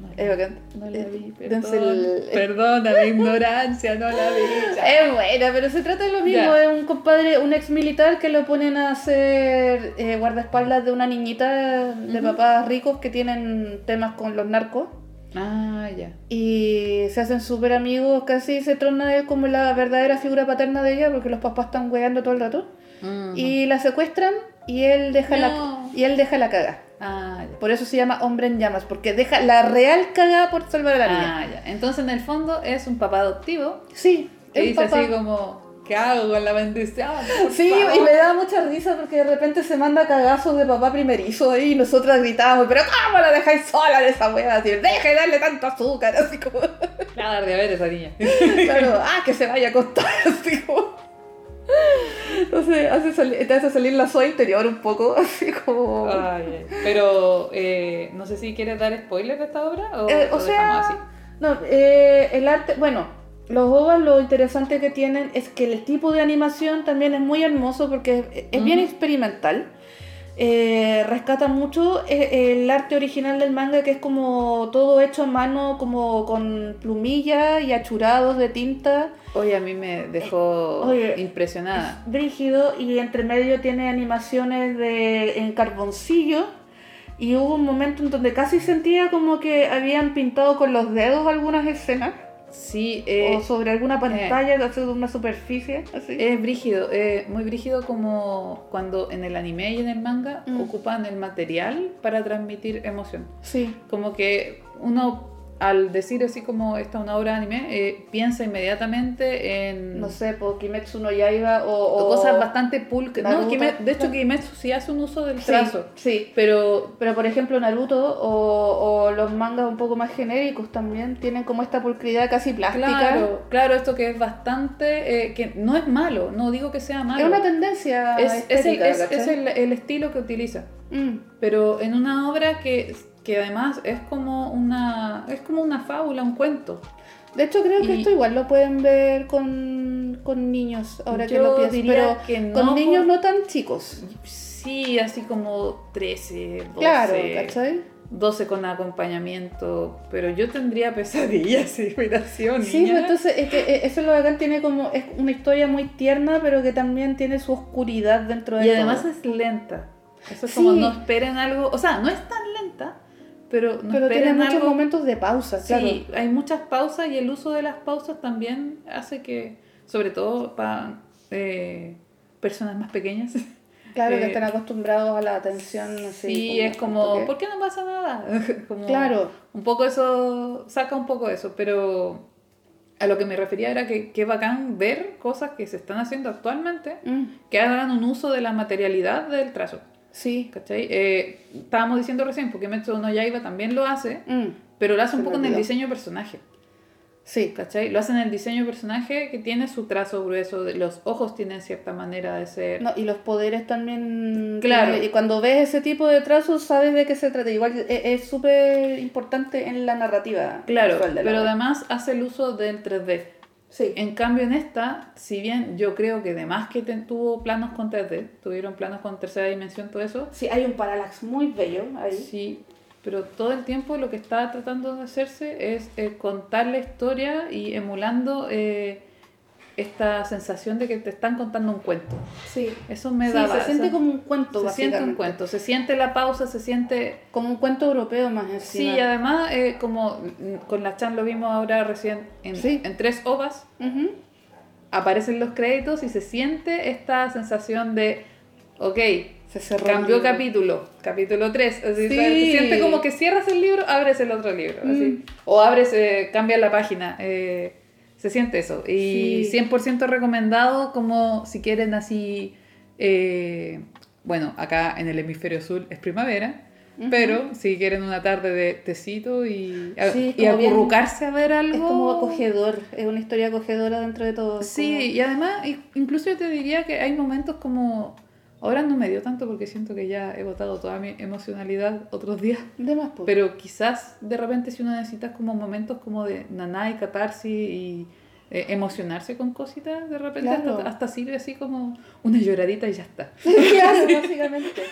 No, Es bacán. no la vi, Eh, perdón. Denzel- Perdona mi ignorancia, no la vi. ya. Es buena, pero se trata de lo mismo. Ya. Es un compadre, un ex militar que lo ponen a hacer eh, guardaespaldas de una niñita de papás ricos que tienen temas con los narcos. Ah, ya. Y se hacen súper amigos, casi se torna él como la verdadera figura paterna de ella porque los papás están weando todo el rato. Y la secuestran y él deja la y él deja la caga. Ah. Por eso se llama hombre en llamas, porque deja la real cagada por salvar a la niña. Ah, ya. Entonces, en el fondo, es un papá adoptivo Sí, que dice papá. así como, ¿qué hago con la bendición? Sí, favor". y me da mucha risa porque de repente se manda cagazos de papá primerizo ahí y nosotras gritábamos, pero ¿cómo la dejáis sola de esa wea? Así, deja de darle tanto azúcar, así como, Le va a dar diabetes a esa niña. claro, ah, que se vaya a acostar, así como. Entonces hace te hace salir la soa interior un poco, así como... Pero eh, no sé si quieres dar spoilers de esta obra o, Eh, o sea, así. No, eh, el arte, bueno, los OVAs lo interesante que tienen es que el tipo de animación también es muy hermoso porque es, es bien experimental. Eh, rescata mucho eh, el arte original del manga que es como todo hecho a mano, como con plumillas y achurados de tinta. Oye, a mí me dejó Oye. impresionada. Brígido y entre medio tiene animaciones de, en carboncillo. Y hubo un momento en donde casi sentía como que habían pintado con los dedos algunas escenas. Sí, eh, o sobre alguna pantalla, o sobre una superficie, así. es brígido, eh, muy brígido como cuando en el anime y en el manga Mm. ocupan el material para transmitir emoción. sí, Como que uno al decir así como esta es una obra de anime, eh, piensa inmediatamente en no sé, por Kimetsu no Yaiba o, o cosas bastante pulcras. No. Kime- de hecho Kimetsu sí hace un uso del Sí, trazo, sí. pero Pero por ejemplo Naruto o, o los mangas un poco más genéricos también tienen como esta pulcridad casi plástica. claro, claro, esto que es bastante, eh, que no es malo, no digo que sea malo. Es una tendencia es, es el, estética, es- ¿cachai? es el- el estilo que utiliza. Mm, pero en una obra que, que además es como una es como una fábula, un cuento. De hecho creo que Y- esto igual lo pueden ver con, con niños, ahora que lo pienso, diría pero no, con niños no tan chicos. Sí, así como 13, 12, Claro, ¿cachai? 12 con acompañamiento, pero yo tendría pesadillas hubiera sido Sí, pues entonces es que eh, eso es lo bacán, tiene como, es una historia muy tierna, pero que también tiene su oscuridad dentro de y además todo. es lenta. Eso es Sí. como no esperen algo, o sea, no es tan lenta, pero no Pero tiene muchos algo. momentos de pausa, claro. Sí, hay muchas pausas y el uso de las pausas también hace que, sobre todo para personas más pequeñas, Claro, que Eh, están acostumbrados a la atención así. sí, es como, ¿por qué no pasa nada? Como, Claro, Un poco eso, saca un poco eso, pero a lo que me refería era que qué bacán ver cosas que se están haciendo actualmente mm, que hagan un uso de la materialidad del trazo, sí. ¿cachai? Eh, estábamos diciendo recién, porque Metro no Yaiba también lo hace, mm, pero lo hace un poco en el diseño de personaje. Sí, ¿Cachai? Lo hacen en el diseño de personaje que tiene su trazo grueso, de- los ojos tienen cierta manera de ser. no, y los poderes también. Claro. Y cuando ves ese tipo de trazos, sabes de qué se trata. Igual e- es súper importante en la narrativa. claro, visual de la pero además hace el uso del 3D. Sí. En cambio en esta, si bien yo creo que además que ten- tuvo planos con 3D, tuvieron planos con tercera dimensión, todo eso, Sí, hay un parallax muy bello ahí. sí, pero todo el tiempo lo que está tratando de hacerse es eh, contar la historia y emulando eh, esta sensación de que te están contando un cuento. Sí. Eso me Sí, da se siente como un cuento, se siente un cuento, se siente la pausa, se siente Como un cuento europeo más encima. Sí, y además, eh, como con la Chan lo vimos ahora recién en, Sí. en tres ovas, aparecen los créditos y se siente esta sensación de, ok, Se cerró. cambió capítulo, capítulo 3. Así, Sí. se siente como que cierras el libro, abres el otro libro. así. Mm. O abres, eh, cambias la página. eh, se siente eso. Y Sí. 100% recomendado como si quieren así... eh, bueno, acá en el hemisferio sur es primavera. Pero si quieren una tarde de tecito y, a- Sí, y como bien- acurrucarse a ver algo. Es como acogedor, es una historia acogedora dentro de todo. Sí, y además, incluso yo te diría que hay momentos como. Ahora no me dio tanto porque siento que ya he botado toda mi emocionalidad otros días. De más, pues. Pero quizás de repente si uno necesita como momentos como de naná y catarsis y eh, emocionarse con cositas, de repente Claro. hasta, hasta sirve así como una lloradita y ya está. Claro, básicamente.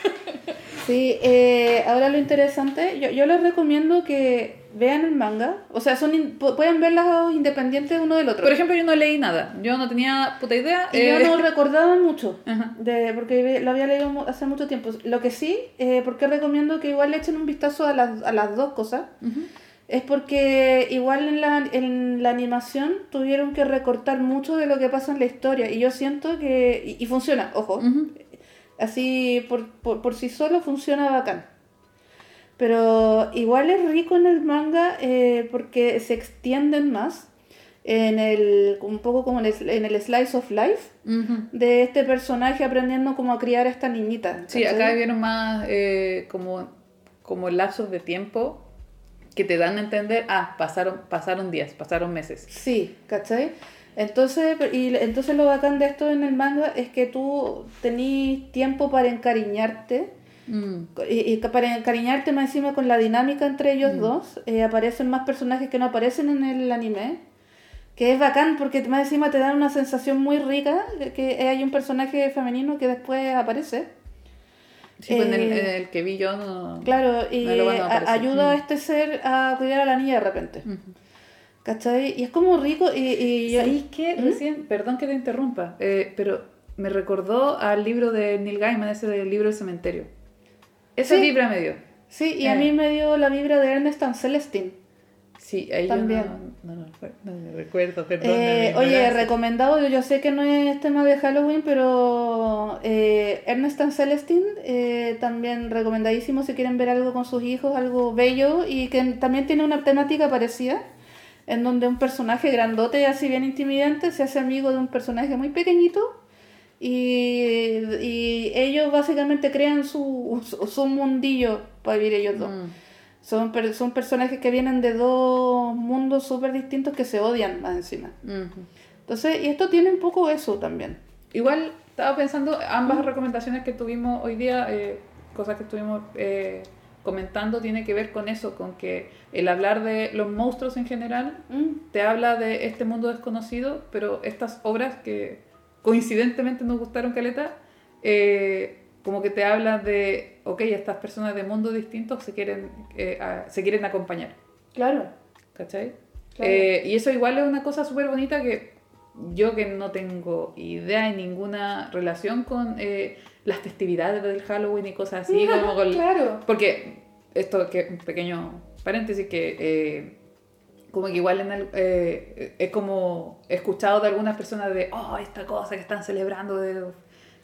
Sí, eh, ahora lo interesante, yo, yo les recomiendo que vean el manga. O sea, son in- pueden verlas independientes uno del otro. Por ejemplo, yo no leí nada. Yo no tenía puta idea. y eh, yo no recordaba mucho. ajá. De, porque lo había leído hace mucho tiempo. Lo que sí, eh, porque recomiendo que igual le echen un vistazo a las, a las dos cosas, Ujú. es porque igual en la, en la animación tuvieron que recortar mucho de lo que pasa en la historia. Y yo siento que. Y, y funciona, ojo. Ujú. Así por, por, por sí solo funciona bacán. Pero igual es rico en el manga eh, porque se extienden más en el, un poco como en el, en el slice of life Ujú. de este personaje aprendiendo cómo a criar a esta niñita. Sí, acá vieron más eh, como, como lapsos de tiempo que te dan a entender, ah, pasaron, pasaron días, pasaron meses. Sí, ¿cachai? Entonces, y entonces lo bacán de esto en el manga es que tú tenés tiempo para encariñarte. Mm. Y, y para encariñarte más encima con la dinámica entre ellos Mm. dos, eh, aparecen más personajes que no aparecen en el anime. Que es bacán porque más encima te dan una sensación muy rica de que hay un personaje femenino que después aparece. Sí, pues en el, Eh, en el que vi yo no. Claro, y No a ayuda a Mm. este ser a cuidar a la niña de repente. ¿Cachai? Y es como rico y, y yo- ¿Sabéis? ¿Mm? Recién, perdón que te interrumpa, eh, pero me recordó al libro de Neil Gaiman, ese del libro del cementerio. Esa Sí. vibra me dio. Sí, y a mí me dio la vibra de Ernest and Celestine. Sí, ahí También. yo no, no, no, no me recuerdo, perdón. Eh, oye, recomendado, yo, yo sé que no es tema de Halloween, pero eh, Ernest and Celestine eh, también recomendadísimo si quieren ver algo con sus hijos, algo bello y que también tiene una temática parecida, en donde un personaje grandote, así bien intimidante, se hace amigo de un personaje muy pequeñito y, y ellos básicamente crean su, su, su mundillo para vivir ellos dos. Mm. Son, son personajes que vienen de dos mundos súper distintos que se odian más encima. Entonces, y esto tiene un poco eso también. Igual estaba pensando, ambas recomendaciones que tuvimos hoy día, eh, cosas que estuvimos eh, comentando, tiene que ver con eso, con que el hablar de los monstruos en general Mm, te habla de este mundo desconocido, pero estas obras que coincidentemente nos gustaron Caleta, eh, como que te hablan de, ok, estas personas de mundos distintos se quieren, eh, a- se quieren acompañar, Claro. ¿cachai? Claro. Eh, y eso igual es una cosa súper bonita que yo que no tengo idea y ninguna relación con eh, las festividades del Halloween y cosas así, como con, claro. porque esto que un pequeño paréntesis que eh, como que igual en el, eh, es como he escuchado de algunas personas de oh esta cosa que están celebrando de,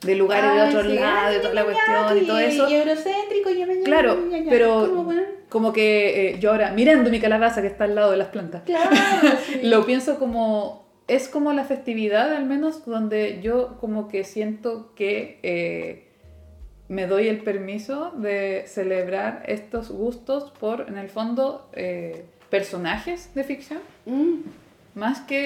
de lugares de Ay, otros sí. lados, de toda la cuestión y todo eso. Y eurocéntrico, y ña, Claro, ña. pero- Como, bueno, Como que eh, yo ahora mirando mi calabaza que está al lado de las plantas. Claro, sí. Lo pienso como, es como la festividad al menos donde yo como que siento que eh, me doy el permiso de celebrar estos gustos por, en el fondo, eh, personajes de ficción, Mm. más que,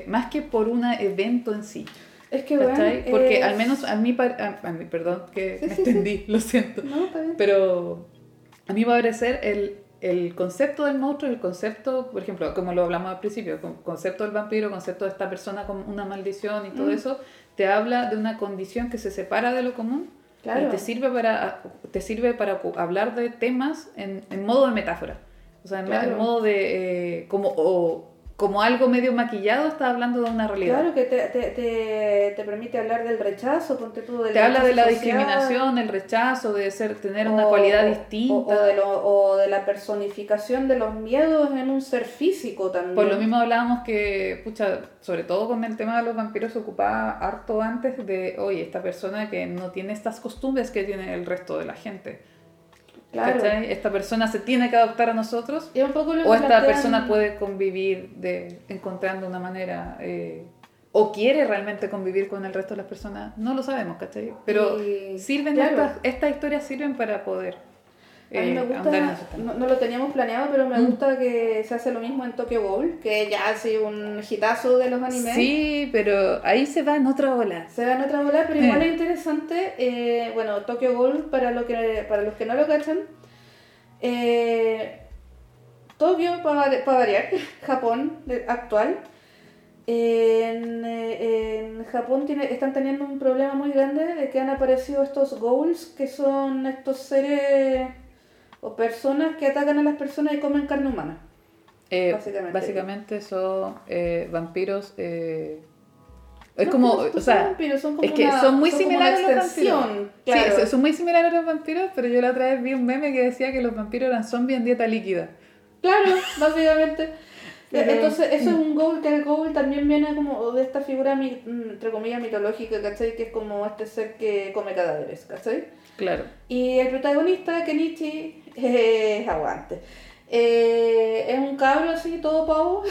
eh, más que por un evento en sí. Es que bueno. Porque es- al menos a mí, a, a mí perdón que Sí, me sí, sí. extendí, lo siento. No, está bien. Pero a mí va a parecer el, el concepto del monstruo, el concepto, por ejemplo, como lo hablamos al principio, el concepto del vampiro, el concepto de esta persona con una maldición y todo Mm. eso, te habla de una condición que se separa de lo común Claro. y te sirve para, te sirve para hablar de temas en, en modo de metáfora. O sea, Claro. en modo de, eh, como, o, como algo medio maquillado, está hablando de una realidad. Claro que te, te, te, te permite hablar del rechazo, ponte tú del Te habla de la social, discriminación, el rechazo, de ser, tener una o- cualidad o- distinta. O, o de lo- o de la personificación de los miedos en un ser físico también. Por lo mismo hablábamos que, pucha, sobre todo con el tema de los vampiros se ocupaba harto antes de, oye, esta persona que no tiene estas costumbres que tiene el resto de la gente. Claro. ¿cachai? Esta persona se tiene que adaptar a nosotros un poco lo o esta plantean- persona puede convivir de, encontrando una manera eh, o quiere realmente convivir con el resto de las personas. No lo sabemos, ¿cachai? Pero Y- sirven claro. estas, estas historias sirven para poder A mí eh, me en gusta, no, no lo teníamos planeado, pero me Mm. gusta que se hace lo mismo en Tokyo Ghoul, que ya ha sido un hitazo de los animes. Sí, pero ahí se va en otra ola. Se van a otra bola, pero igual Eh. es interesante. eh, bueno, Tokyo Ghoul, para, lo que, para los que no lo cachan, eh, Tokio, para variar, Japón actual. En, eh, en Japón tiene, están teniendo un problema muy grande de que han aparecido estos ghouls, que son estos seres o personas que atacan a las personas y comen carne humana. Eh, Básicamente. básicamente. son eh, vampiros. eh, es No, como, o sea, vampiros, son como es que una- son muy similares a los vampiros. Claro. Sí, son muy similares a los vampiros, pero yo la otra vez vi un meme que decía que los vampiros eran zombies en dieta líquida. Claro, básicamente. Pero- Entonces, eso es un ghoul, que el ghoul también viene como de esta figura, mm, entre comillas, mitológica, ¿cachai? Que es como este ser que come cadáveres, ¿cachai? Claro. Y el protagonista, Kenichi, es aguante. Eh, es un cabro así, todo pavo,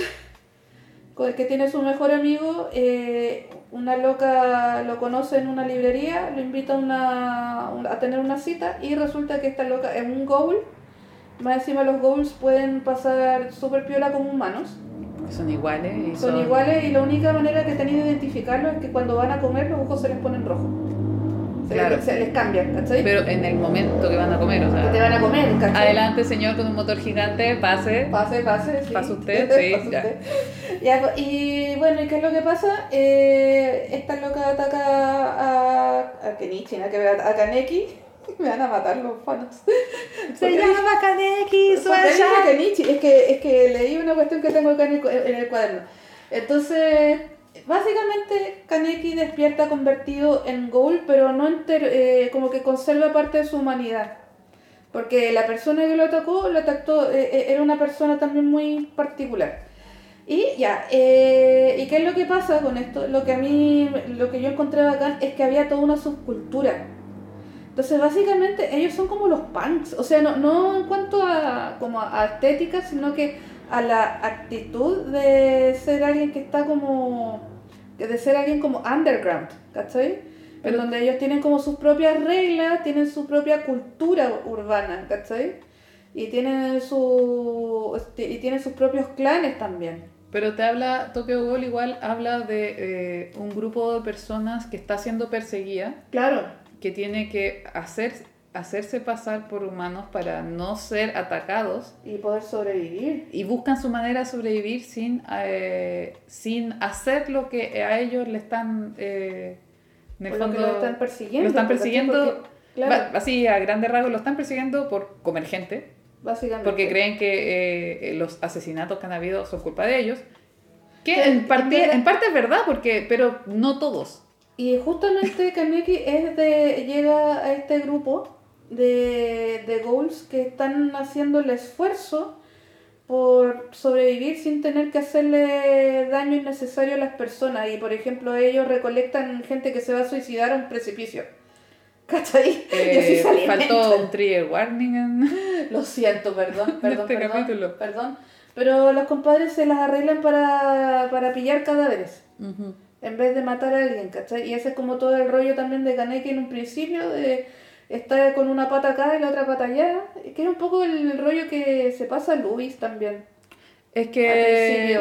que tiene su mejor amigo. eh, una loca lo conoce en una librería, lo invita a, una, a tener una cita y resulta que esta loca es un ghoul. Más encima los ghouls pueden pasar súper piola como humanos. Son iguales y Son, son, iguales y la única manera que tienen de identificarlos es que cuando van a comer los ojos se les ponen rojos. Se, Claro. les, se les cambian, ¿cachai? Pero en el momento que van a comer, o que te sea. van a comer, ¿cachai? Adelante, señor, con un motor gigante, pase. Pase, pase, sí. Pase usted, sí, Pase ya. usted. Ya, y bueno, ¿y qué es lo que pasa? Eh, esta loca ataca a, a Kenichi, nada que a Kaneki. Me van a matar los fans. Porque dije- Kaneki, Kenichi, es que, es que leí una cuestión que tengo acá en el, cu- en el cuaderno. Entonces, básicamente Kaneki despierta convertido en Ghoul, pero no enter- eh, como que conserva parte de su humanidad. Porque la persona que lo atacó, lo atacó, eh, eh, era una persona también muy particular. Y ya, ¿y qué es lo que pasa con esto? Lo que a mí, lo que yo encontré bacán es que había toda una subcultura. Entonces, básicamente, ellos son como los punks. O sea, no, no en cuanto a, como a estética, sino que a la actitud de ser alguien que está como... de ser alguien como underground, ¿cachai? En Pero- donde ellos tienen como sus propias reglas, tienen su propia cultura urbana, ¿cachai? Y tienen, su, este, y tienen sus propios clanes también. Pero te habla, Tokyo Ghoul igual habla de eh, un grupo de personas que está siendo perseguida, Claro, que tiene que hacer, hacerse pasar por humanos para no ser atacados y poder sobrevivir. y buscan su manera de sobrevivir sin, eh, sin hacer lo que a ellos le están... eh, en el lo fondo, lo están persiguiendo. lo están persiguiendo, Porque, claro, va- así a grandes rasgos, lo están persiguiendo por comer gente, básicamente. porque creen que eh, los asesinatos que han habido son culpa de ellos. Que en en parte, verdad- en parte es verdad, porque, pero no todos. Y justamente Kaneki es de, llega a este grupo de, de ghouls que están haciendo el esfuerzo por sobrevivir sin tener que hacerle daño innecesario a las personas. Y por ejemplo, ellos recolectan gente que se va a suicidar a un precipicio. ¿Cachai? y así Eh, se alimentan. faltó un trigger warning. en- Lo siento, perdón, perdón, este perdón, capítulo. perdón. Pero los compadres se las arreglan para, para pillar cadáveres. en vez de matar a alguien, ¿cachai? Y ese es como todo el rollo también de Kaneki en un principio, de estar con una pata acá y la otra pata allá, que es un poco el rollo que se pasa a Luis también. Es que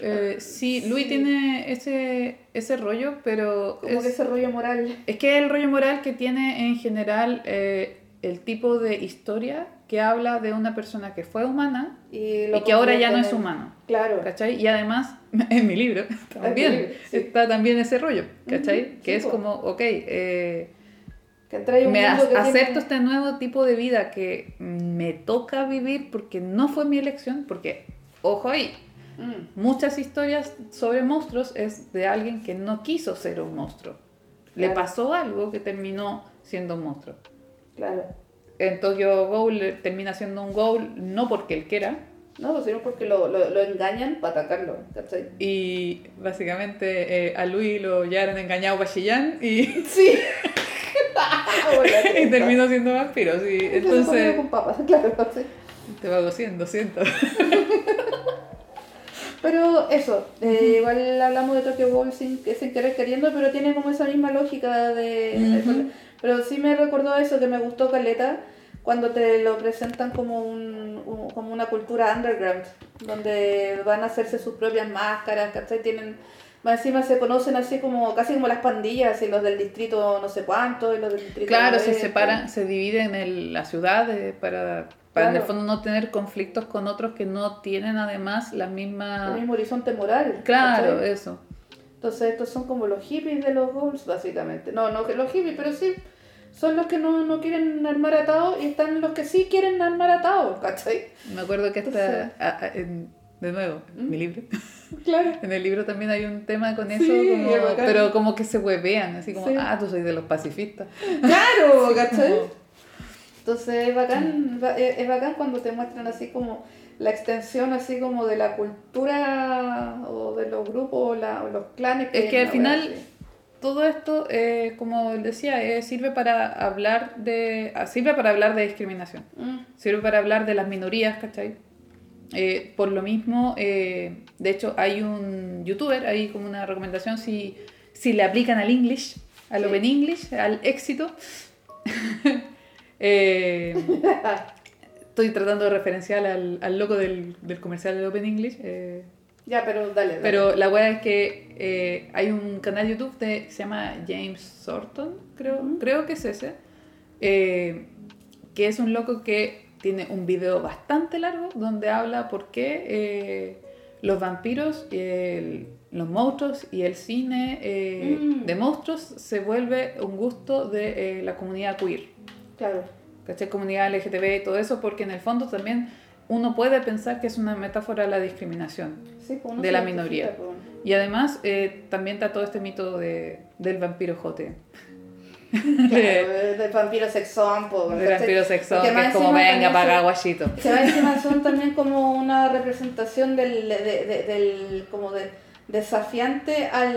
eh, sí, Sí. Luis tiene ese, ese rollo, pero Como es, que ese rollo moral. es que el rollo moral que tiene en general eh, el tipo de historia que habla de una persona que fue humana Y, y que ahora ya no es humano. Claro. ¿Cachai? Y además, en mi libro también libro, sí. está también ese rollo, ¿cachai? Que sí, es po. como, ok, eh, Que un me mundo que acepto tiene- este nuevo tipo de vida que me toca vivir porque no fue mi elección, porque, ojo ahí, Mm, muchas historias sobre monstruos es de alguien que no quiso ser un monstruo. Le Claro. pasó algo que terminó siendo un monstruo. claro. En Tokyo Ghoul termina siendo un Ghoul no porque él quiera, No, pues sino porque lo, lo, lo engañan para atacarlo, ¿cachai? y básicamente eh, a Louis lo llevaron engañado para Chillán y, Sí. Y terminó siendo vampiro. sí. Entonces con papas, claro, sí. te va cociendo, siento. Pero eso, eh, igual hablamos de Tokyo Ghoul sin, sin querer queriendo, pero tiene como esa misma lógica de... Pero sí me recordó eso, que me gustó Caleta, cuando te lo presentan como, un, un- como una cultura underground, donde van a hacerse sus propias máscaras, ¿cachai? Tienen... Más encima se conocen así como, casi como las pandillas, y los del distrito no sé cuánto, y los del distrito... Claro, se 90. separan, se dividen en la ciudad eh, para, para en el Claro. fondo no tener conflictos con otros que no tienen además la El misma... mismo horizonte moral. Claro, ¿cachai? eso. Entonces estos son como los hippies de los ghouls, básicamente. No, no que los hippies, pero sí. Son los que no, no quieren armar atados y están los que sí quieren armar atados, ¿cachai? Me acuerdo que Entonces- esta, a- a- en- de nuevo, ¿Mm? mi libro. Claro. En el libro también hay un tema con eso, Sí, como- es bacán. pero como que se huevean, así como, Sí. ah, tú soy de los pacifistas. Claro, ¿cachai? Como- Entonces es bacán, ba- es bacán cuando te muestran así como la extensión así como de la cultura o de los grupos o, la- o los clanes. Es que al final-. Todo esto, eh, como decía, eh, sirve para hablar de ah, sirve para hablar de discriminación, Mm, sirve para hablar de las minorías, ¿cachai? Eh, por lo mismo, eh, de hecho, hay un youtuber, hay como una recomendación si, si le aplican al English, al Sí. Open English, al éxito. Eh, estoy tratando de referenciar al, al loco del, del comercial del Open English. Ya, pero dale. dale. Pero la weá es que hay un canal YouTube de, que se llama James Sorton, creo, creo que es ese, que es un loco que tiene un video bastante largo donde habla por qué eh, los vampiros, y el- los monstruos y el cine eh, Mm. de monstruos se vuelve un gusto de eh, la comunidad queer. Claro. ¿cachai? Comunidad LGTB y todo eso, porque en el fondo también uno puede pensar que es una metáfora a la discriminación. Sí, pues De la minoría. pues. Y además también está todo este mito de, del vampiro jote. Claro, del vampiro sexón, pues. Del vampiro sexón, que es como venga, se- guachito. Se va encima son también como una representación del, de- de- del como de desafiante al,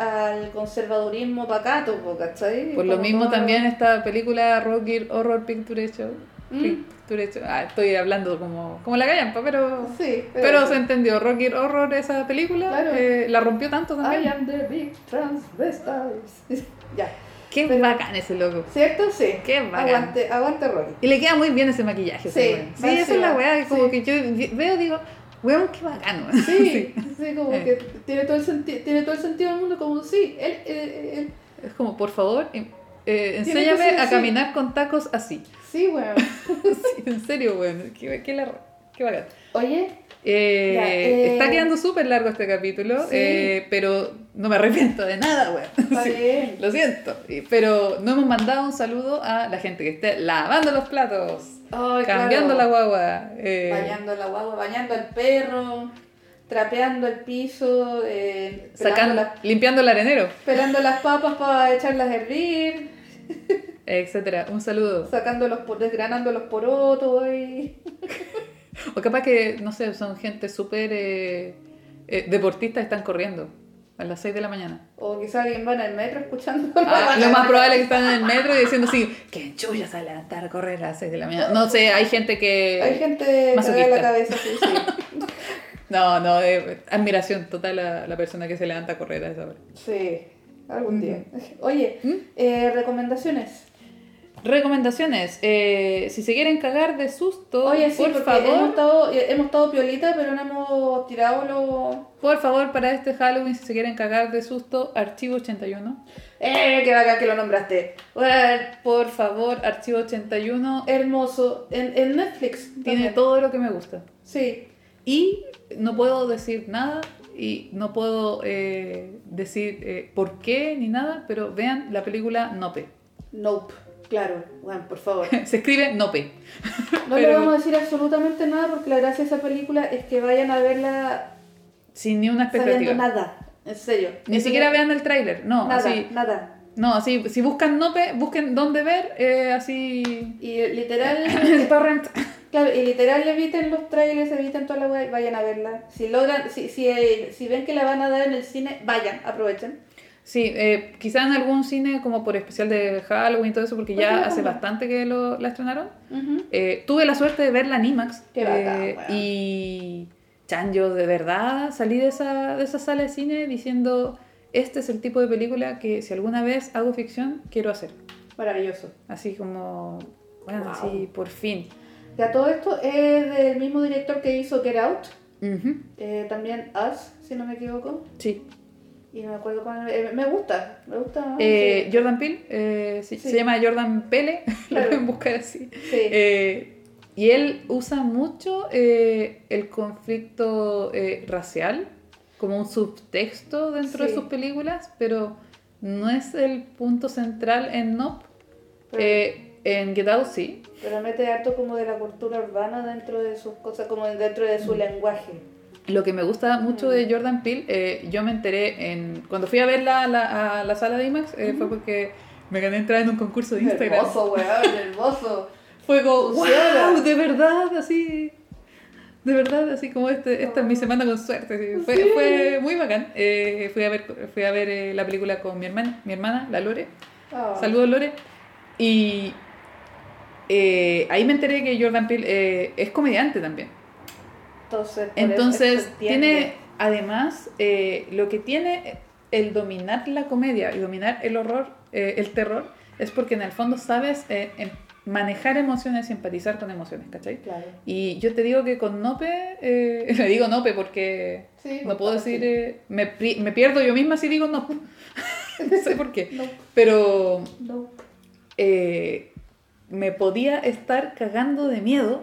al conservadurismo pacato, po, ¿cachai? Por lo Como mismo todo- también esta película Rocky Horror Picture Show. ¿Mm? Picture Show. Ah, estoy hablando como, como la gallampa, pero... Sí, Pero se entendió, Rocky Horror, esa película, Claro. eh, la rompió tanto I también. am the big transvestite. ya. Qué pero- bacán ese loco. ¿Cierto? Sí. Qué bacán. Aguante, aguante Rocky. Y le queda muy bien ese maquillaje. Sí, ese sí esa es la weá, como sí. que yo veo digo, weón, qué bacano. Sí, sí, como Eh. que tiene todo, el tiene todo el sentido del mundo, como sí, él, él- él- Es como, por favor, eh, eh, que enséñame a así. caminar con tacos así. sí, weón. Sí, en serio, weón. Qué, qué, la- qué bacán. Oye, Eh, Ya, eh, Está quedando súper largo este capítulo, Sí. eh, pero no me arrepiento de nada, está Sí. Lo siento. Pero no hemos mandado un saludo a la gente que esté lavando los platos, cambiando claro. la guagua. eh, Bañando la guagua, bañando al perro, trapeando el piso, sacando, las, limpiando el arenero, pelando las papas para echarlas a hervir, etcétera. Un saludo. sacando los, por- desgranando los porotos y... O capaz que, no sé, son gente súper eh, eh, deportista y están corriendo a las 6 de la mañana. O quizá alguien va en el metro escuchando. Ah, lo más probable es que están en el metro y diciendo así, que chulla se va a levantar a correr a las 6 de la mañana. No sé, hay gente que... Hay gente en la cabeza, sí, sí. No, no, eh, admiración total a la persona que se levanta a correr a esa hora. Sí, algún día. Oye, ¿Mm? eh, recomendaciones. Recomendaciones, eh, si se quieren cagar de susto, Oye, sí, por porque hemos favor, estado, eh, hemos estado piolita, pero no hemos tirado los... por favor, para este Halloween, si se quieren cagar de susto, Archivo 81. ¡Eh, qué bacán que lo nombraste! Bueno, Por favor, Archivo 81 hermoso. En, en Netflix. tiene todo lo que me gusta. Sí. Y no puedo decir nada y no puedo eh, decir eh, por qué ni nada, pero vean la película Nope. Nope. Claro, bueno, por favor. Se escribe Nope. No le Pero- vamos a decir absolutamente nada porque la gracia de esa película es que vayan a verla Sin ni una sabiendo expectativa. nada. En serio. Ni siquiera vean el tráiler, no, Nada, así. nada. No, así, si buscan Nope, busquen dónde ver, eh, así. Y eh, literal, El torrent. claro, y literal eviten los trailers, eviten toda la web, vayan a verla. Si logran, si, si, eh, si ven que la van a dar en el cine, vayan, aprovechen. Sí, eh, quizá en algún cine como por especial de Halloween y todo eso, porque ya hace bastante que lo, la estrenaron. Eh, tuve la suerte de verla en IMAX. Qué bacán, eh, y Chan, yo de verdad salí de esa, de esa sala de cine diciendo, este es el tipo de película que si alguna vez hago ficción, quiero hacer. Maravilloso. Así como, bueno, Wow. así por fin. Ya todo esto es del mismo director que hizo Get Out, también Us, si no me equivoco. Sí. Y no me acuerdo cuál. eh, me gusta, me gusta. Eh, sí. Jordan Peele, eh, sí, Sí. se llama Jordan Pele, lo Claro. pueden buscar así. Sí. Eh, y él usa mucho el conflicto racial como un subtexto dentro de sus películas, pero no es el punto central en Nope. Eh, en Get Out sí. Pero mete harto como de la cultura urbana dentro de sus cosas, como dentro de Mm. su lenguaje. Lo que me gusta mucho Mm. de Jordan Peele, eh, yo me enteré en cuando fui a ver la, a la sala de IMAX, eh, fue porque me gané entrada en un concurso de Instagram. Hermoso, weón, hermoso. Fue como, wow, de verdad, así. De verdad, así como este, esta es mi semana con suerte. Fue, Sí. fue muy bacán. Eh, fui a ver, fui a ver eh, la película con mi hermana, mi hermana, la Lore. Ah. Saludos, Lore. Y eh, ahí me enteré que Jordan Peele eh, es comediante también. Entonces, tiene, además, eh, lo que tiene el dominar la comedia y dominar el horror, eh, el terror, es porque en el fondo sabes eh, en manejar emociones y empatizar con emociones, ¿cachai? Claro. Y yo te digo que con Nope, eh, le digo Nope porque Sí, no puedo sí. decir, eh, me, pierdo yo misma si digo Nope. no sé por qué. No, Pero eh, me podía estar cagando de miedo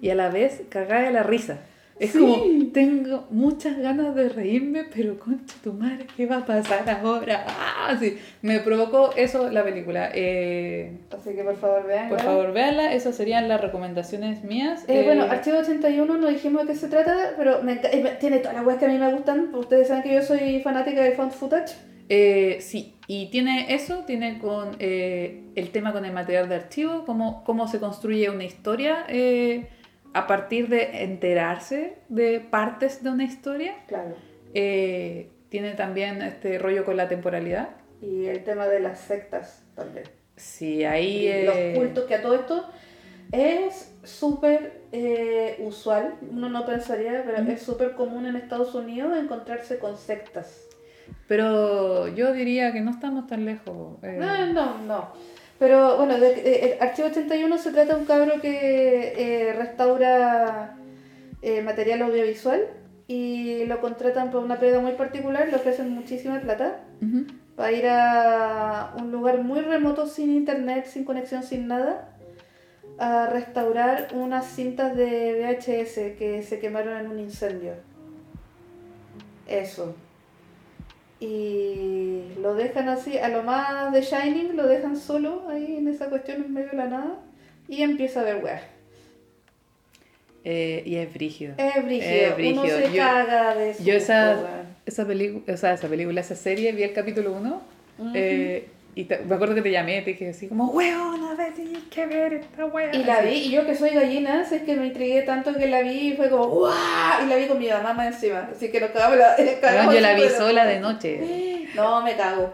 y a la vez cagar de la risa. Es Sí. como, tengo muchas ganas de reírme, pero concha tu madre, ¿qué va a pasar ahora? Ah, sí, me provocó eso la película. Eh, Así que por favor vean. por favor, véanla, esas serían las recomendaciones mías. Eh, Eh, bueno, Archivo 81 no dijimos de qué se trata, pero me- tiene todas las weas que a mí me gustan. Ustedes saben que yo soy fanática de found footage. Eh, sí, y tiene eso, tiene con eh, el tema con el material de archivo, cómo, cómo se construye una historia eh, a partir de enterarse de partes de una historia. Claro. Eh, tiene también este rollo con la temporalidad. Y el tema de las sectas también. Sí, ahí... Y eh, los cultos, que a todo esto es súper eh, usual. Uno no pensaría, pero Ujú. es súper común en Estados Unidos encontrarse con sectas. Pero yo diría que no estamos tan lejos. eh, No, no, no. Pero bueno, de, eh, el Archivo 81 se trata de un cabro que eh, restaura eh, material audiovisual y lo contratan por una pega muy particular, le ofrecen muchísima plata para ir a un lugar muy remoto sin internet, sin conexión, sin nada, a restaurar unas cintas de VHS que se quemaron en un incendio. Eso. Y lo dejan así, a lo más de Shining, lo dejan solo ahí en esa cuestión en medio de la nada y empieza a ver weas. Eh, y es brígido. Es brígido, Es uno se Yo- caga de eso. Yo esa, esa película, o sea, esa película, esa serie, vi el capítulo 1 eh, y te- me acuerdo que te llamé, te dije así como, weón, a ver, tienes que ver esta weá. Y la vi, y yo que soy gallina, es que me intrigué tanto que la vi y fue como ¡guau! Y la vi con mi mamá más encima. Así que nos cagamos la. Cagamos yo la vi sola de noche. No, me cago.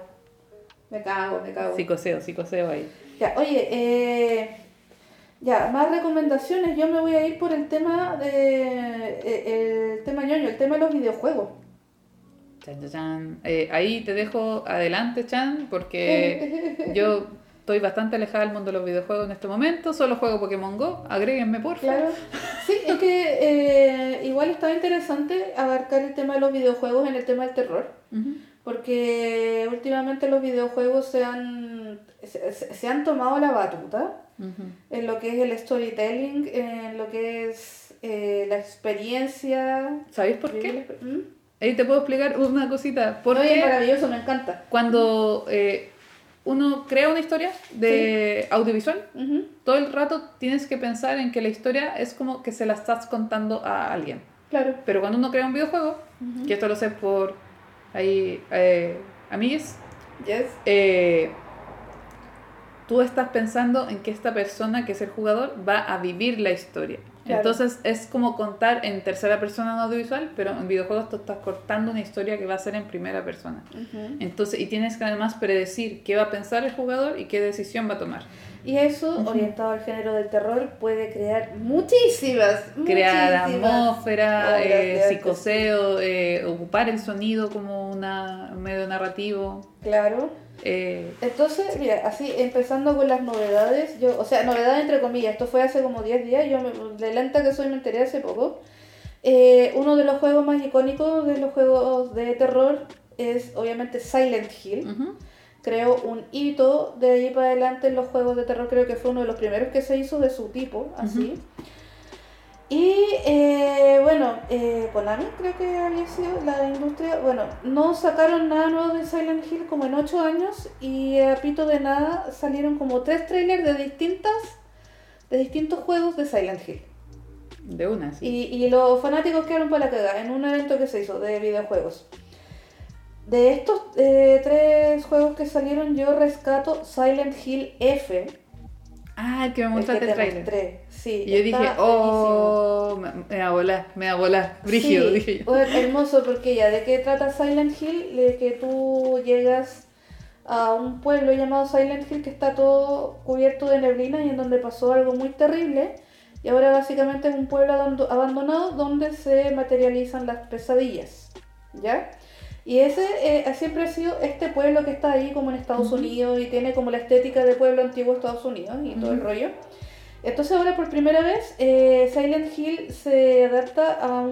Me cago, me cago. Psicoseo, psicoseo ahí. Ya, oye, eh, ya, más recomendaciones. Yo me voy a ir por el tema de. eh, el tema ñoño, el tema de los videojuegos. Chan, chan. Eh, ahí te dejo adelante, Chan, porque yo estoy bastante alejada del mundo de los videojuegos en este momento. Solo juego Pokémon Go. Agréguenme, por favor. Claro. Sí, es que eh, igual estaba interesante abarcar el tema de los videojuegos en el tema del terror. Porque últimamente los videojuegos se han, se, han tomado la batuta en lo que es el storytelling, en lo que es eh, la experiencia. ¿Sabéis por qué? ¿Mm? Ahí te puedo explicar una cosita. Porque maravilloso, me encanta. cuando eh, uno crea una historia de audiovisual, todo el rato tienes que pensar en que la historia es como que se la estás contando a alguien. Claro. Pero cuando uno crea un videojuego, que esto lo sé por ahí, eh, amigues, Yes. eh, tú estás pensando en que esta persona, que es el jugador, va a vivir la historia. Claro. Entonces es como contar en tercera persona en audiovisual, pero en videojuegos tú estás cortando una historia que va a ser en primera persona. Ujú. Entonces, y tienes que además predecir qué va a pensar el jugador y qué decisión va a tomar. Y eso, Ujú. orientado al género del terror, puede crear muchísimas, Crear muchísimas atmósfera, eh, psicoseo, eh, ocupar el sonido como una, un medio narrativo. Claro. Eh, Entonces, mira, así empezando con las novedades, yo, o sea, novedades entre comillas, esto fue hace como 10 días, yo me- de lenta que soy me enteré hace poco. Eh, uno de los juegos más icónicos de los juegos de terror es obviamente Silent Hill. Creó un hito de ahí para adelante en los juegos de terror, creo que fue uno de los primeros que se hizo de su tipo, así. Y eh, bueno, eh, Konami creo que había sido la industria. Bueno, no sacaron nada nuevo de Silent Hill como en 8 años y a pito de nada salieron como tres trailers de distintas de distintos juegos de Silent Hill. De una, sí. Y, y los fanáticos quedaron para la cagada en un evento que se hizo de videojuegos. De estos eh, tres juegos que salieron, yo rescato Silent Hill F. Ah, el que me el que mostraste te el trailer. mostré. Sí, Y yo dije, oh, me, va a volar, me va a volar. Brígido, Sí, dije yo. bueno, hermoso porque ya, ¿de qué trata Silent Hill? De que tú llegas a un pueblo llamado Silent Hill que está todo cubierto de neblina y en donde pasó algo muy terrible. Y ahora básicamente es un pueblo abando- abandonado donde se materializan las pesadillas. ¿Ya? Y ese eh, siempre ha sido este pueblo que está ahí como en Estados Unidos y tiene como la estética de pueblo antiguo de Estados Unidos y todo el rollo. Entonces ahora por primera vez eh, Silent Hill se adapta a,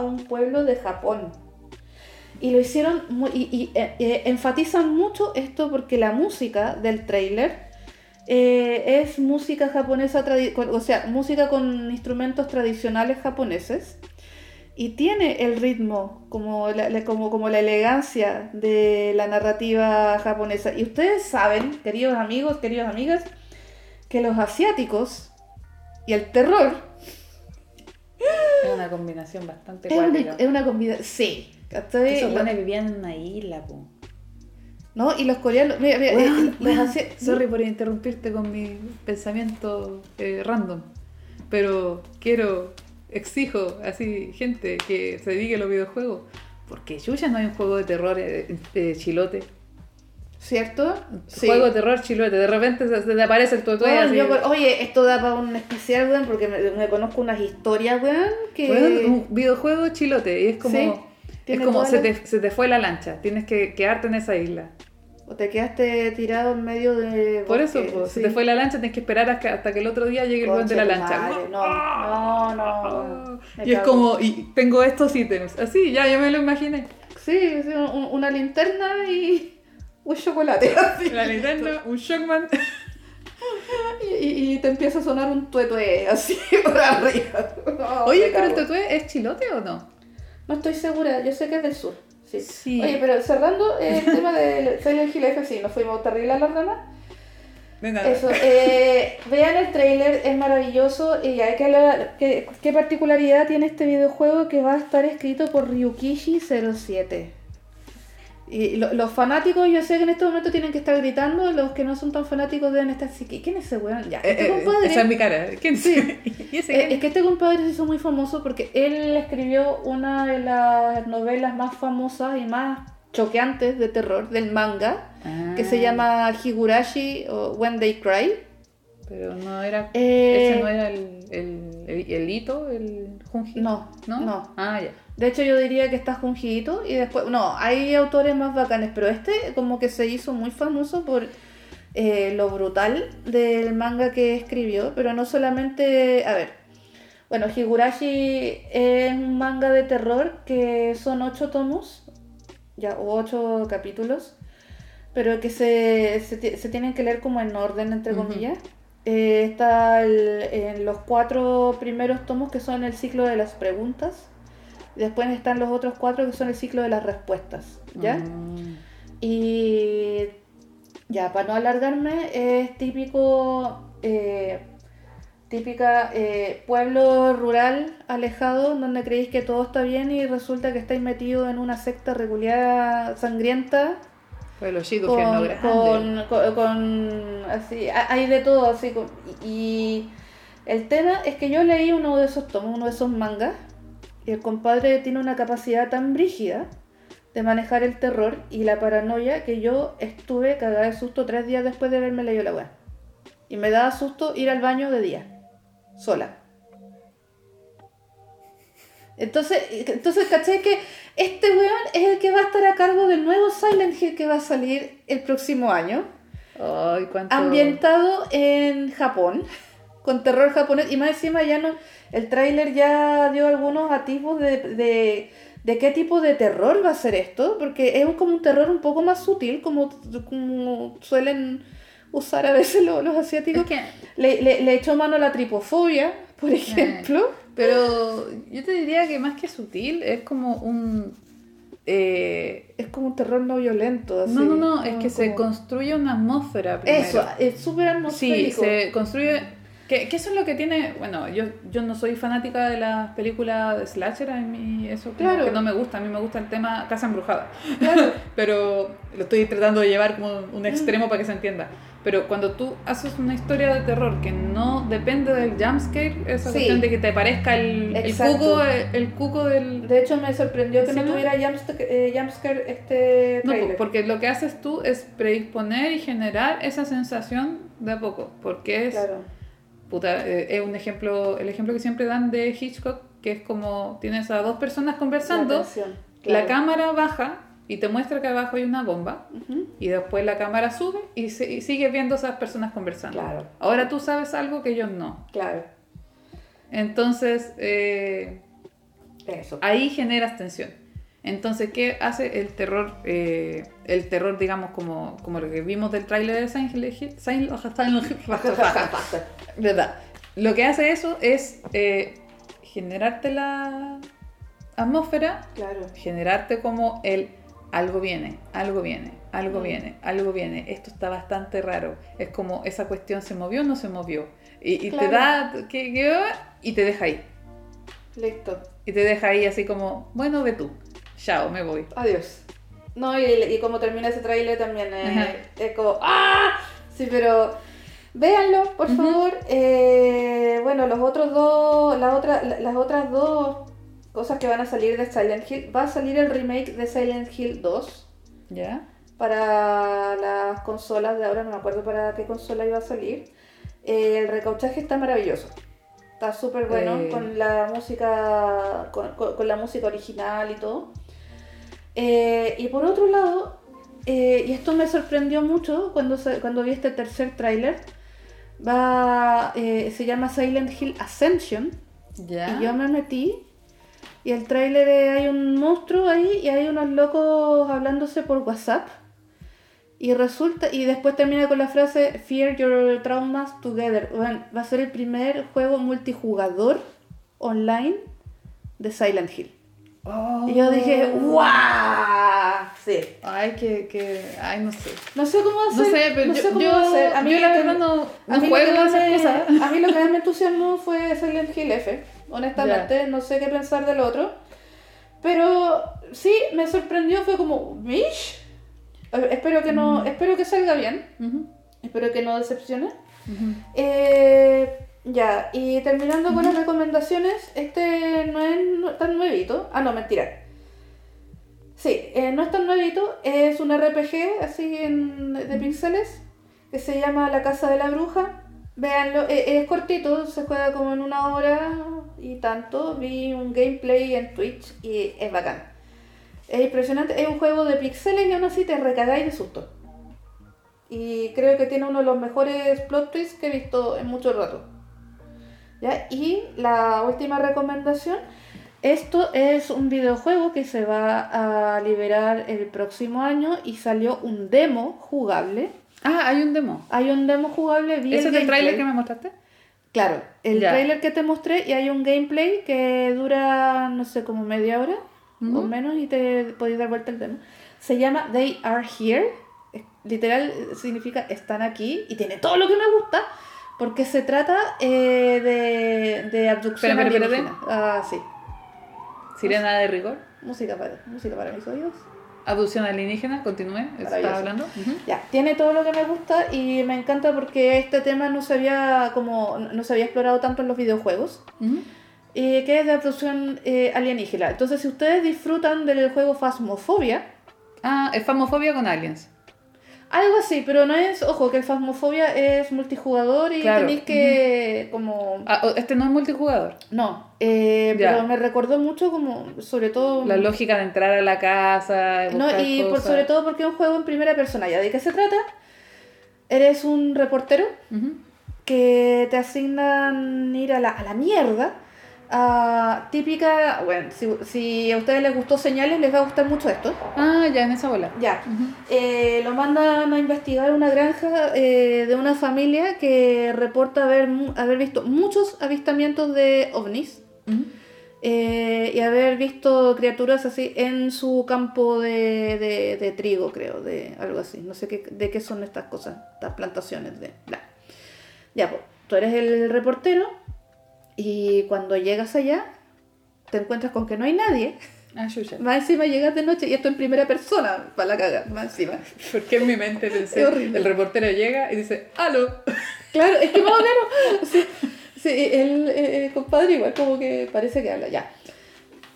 un pueblo de Japón. Y lo hicieron y, y eh, enfatizan mucho esto porque la música del trailer es música japonesa, o sea, música con instrumentos tradicionales japoneses y tiene el ritmo, como la elegancia de la narrativa japonesa. Y ustedes saben, queridos amigos, queridas amigas, que los asiáticos y el terror... Es una combinación bastante Es una, es una combinación, sí. Esos buenos vivían en una isla, po. ¿No? Y los coreanos... Mira, mira, eh, Sorry por interrumpirte con mi pensamiento eh, random, pero quiero exijo así gente que se dedique a los videojuegos. Porque Yuya no hay un juego de terror eh, chilote. ¿Cierto? Sí. Juego de terror chilote. De repente se, te aparece el tutué Oye, esto da para un especial, weón, porque me, conozco unas historias, weón, que... un videojuego chilote. Y es como... Es como se, te, se te fue la lancha. Tienes que quedarte en esa isla. O te quedaste tirado en medio de. Por eso, pues, si te fue la lancha, tienes que esperar hasta, que el otro día llegue el buen de la lancha. no, no, no. y es como, y tengo estos ítems. Así, ya, yo me lo imaginé. Sí, una linterna y un chocolate. La linterna, un shockman. Y, te empieza a sonar un tuetue así por arriba. Oye, pero el tuetue es chilote o no? No estoy segura, yo sé que es del sur. Sí. Oye, pero cerrando el tema de Silent Hill F, sí, nos fuimos terrible a la rama. Eso, eh, vean el trailer, es maravilloso y hay que hablar, ¿qué, ¿qué, particularidad tiene este videojuego que va a estar escrito por Ryukishi07? Y los fanáticos, yo sé que en este momento tienen que estar gritando, los que no son tan fanáticos deben estar así. ¿Quién es ese weón? Ya, este eh, eh, compadre. Esa es mi cara. ¿Quién sí. Eh, es que este compadre se hizo muy famoso porque él escribió una de las novelas más famosas y más choqueantes de terror del manga, que se ah. llama Higurashi o When They Cry. Pero no era. ese no era el, el, el, el hito, el Junji. No, no. No. Ah, ya. De hecho, yo diría que está Junjito y después. No, hay autores más bacanes, pero este como que se hizo muy famoso por eh, lo brutal del manga que escribió, pero no solamente. A ver. Bueno, Higurashi es un manga de terror que son ocho tomos, ya, o ocho capítulos, pero que se, se, tienen que leer como en orden, entre comillas. Eh, está en los cuatro primeros tomos que son el ciclo de las preguntas Después están los otros cuatro que son el ciclo de las respuestas, ¿ya? Mm. Y ya, para no alargarme, es típico, eh, típica eh, pueblo rural alejado donde creéis que todo está bien y resulta que estáis metido en una secta regular sangrienta. Pueblo chico, con, con, con, así, hay de todo, así, y el tema es que yo leí uno de esos tomos, uno de esos mangas, y el compadre tiene una capacidad tan brígida de manejar el terror y la paranoia que yo estuve cagada de susto tres días después de haberme leído la weá. Y me daba susto ir al baño de día, sola. Entonces, entonces ¿cachai? Que este weón es el que va a estar a cargo del nuevo Silent Hill que va a salir el próximo año. Ay, ¿cuánto... Ambientado en Japón, con terror japonés. Y más encima ya no el tráiler ya dio algunos atisbos de, de, qué tipo de terror va a ser esto, porque es como un terror un poco más sutil, como, como suelen usar a veces los, asiáticos. que... le, le, echó mano a la tripofobia, por eh, ejemplo. pero yo te diría que más que sutil, es como un eh, es como un terror no violento. no, no, no, es que se construye una atmósfera. Eso, es súper atmosférico. Sí, se construye que, eso es lo que tiene, bueno, yo, yo no soy fanática de las películas de slasher, a mí eso claro. que no me gusta, a mí me gusta el tema Casa Embrujada, claro. pero lo estoy tratando de llevar como un extremo para que se entienda. Pero cuando tú haces una historia de terror que no depende del jumpscare, esa cuestión de que te parezca el, el cuco, el, cuco del... De hecho me sorprendió que no tuviera jumpscare, eh, jumpscare este No, porque lo que haces tú es predisponer y generar esa sensación de a poco, porque es... Claro eh, es un ejemplo, el ejemplo que siempre dan de Hitchcock, que es como tienes a dos personas conversando, la, cámara baja y te muestra que abajo hay una bomba Ujú. y después la cámara sube y, se- y sigues viendo a esas personas conversando. Claro. Ahora tú sabes algo que ellos no. Claro. Entonces, eh, Eso. ahí generas tensión. Entonces, ¿qué hace el terror? eh, el terror, digamos, como, como lo que vimos del tráiler de Silent Hill. ¿Verdad? Lo que hace eso es eh, generarte la atmósfera, claro. generarte como el algo viene, algo viene, algo Mm. viene, algo viene. Esto está bastante raro. Es como esa cuestión se movió o no se movió. Y, y te da que, que- y te deja ahí. Listo. Y te deja ahí así como, bueno, ve tú. Chao, me voy. Adiós. No, y, y como termina ese trailer también Ajá. es como ¡Ah! Sí, pero véanlo, por favor. Eh, bueno, los otros dos, la otra, la- las otras dos cosas que van a salir de Silent Hill, va a salir el remake de Silent Hill 2 ¿Ya? para las consolas de ahora, no me acuerdo para qué consola iba a salir. Eh, el recauchaje está maravilloso. Está súper bueno Eh. con la música con, con- con la música original y todo. Y por otro lado, eh, y esto me sorprendió mucho cuando, cuando vi este tercer tráiler, va eh, se llama Silent Hill Ascension. ¿Ya? Y yo me metí y el tráiler hay un monstruo ahí y hay unos locos hablándose por WhatsApp. Y resulta, y después termina con la frase Fear your traumas together. Bueno, va a ser el primer juego multijugador online de Silent Hill. Oh. Y yo dije, ¡guau! Sí. Ay, que, que, ay, no sé. No sé cómo hacer. No sé, pero no yo, sé cómo yo, hacer. A mí yo la lo que- verdad no, a mí juego esas me- cosas. A mí lo que más me entusiasmó fue Silent Hill F. Honestamente, no sé qué pensar del otro. Pero sí, me sorprendió, fue como, ¿Mish? Espero que no, Mm. espero que salga bien. Espero que no decepcione. Eh, ya, y terminando con las recomendaciones, este no es tan nuevito. Ah, no, mentira. Sí, eh, no es tan nuevito, es un RPG así en- de píxeles que se llama La Casa de la Bruja. Véanlo, eh, es cortito, se juega como en una hora y tanto. Vi un gameplay en Twitch y es bacán. Es impresionante, es un juego de píxeles y aún así te recagáis de susto. Y creo que tiene uno de los mejores plot twists que he visto en mucho rato. ¿Ya? Y la última recomendación. Esto es un videojuego que se va a liberar el próximo año y salió un demo jugable. Ah, hay un demo. Hay un demo jugable. vi ¿Ese es el gameplay. que me mostraste? Claro, el Ya. trailer que te mostré y hay un gameplay que dura, no sé, como media hora o menos y te podéis dar vuelta el demo. Se llama They Are Here. Literal significa están aquí y tiene todo lo que me gusta porque se trata eh, de, de abducción espera, espera. alienígena. Ah, sí. Sirena de rigor. Música para, música para mis oídos. Abducción alienígena, continúe. ¿Eso Maravilloso. estaba hablando? Ujú. Ya, tiene todo lo que me gusta y me encanta porque este tema no se había como no se había explorado tanto en los videojuegos. Ujú. eh, que es de abducción eh, alienígena. Entonces, si ustedes disfrutan del juego Phasmophobia, Ah, es famofobia con aliens. Algo así, pero no es, ojo, que el Phasmophobia es multijugador y Claro, tenéis que, como, Ah, este no es multijugador. no, eh, pero me recordó mucho como, sobre todo, La lógica de entrar a la casa. no, y por, sobre todo porque es un juego en primera persona. ¿Ya de qué se trata? Eres un reportero que te asignan ir a la, a la mierda. A típica, bueno, si, si a ustedes les gustó señales, les va a gustar mucho esto. Ah, ya, en esa bola. Ya. Eh, lo mandan a investigar una granja eh, de una familia que reporta haber, haber visto muchos avistamientos de ovnis eh, y haber visto criaturas así en su campo de, de- de trigo, creo, de algo así. No sé qué, de qué son estas cosas, estas plantaciones de... bla. Ya, pues, tú eres el reportero y cuando llegas allá te encuentras con que no hay nadie. Ah, chucha. Más encima llegas de noche y esto en primera persona, para la caga, más encima. Porque en mi mente pensé, el reportero llega y dice, ¡aló! Claro, es que más o menos. Sí, sí, el, eh, compadre igual como que parece que habla, ya.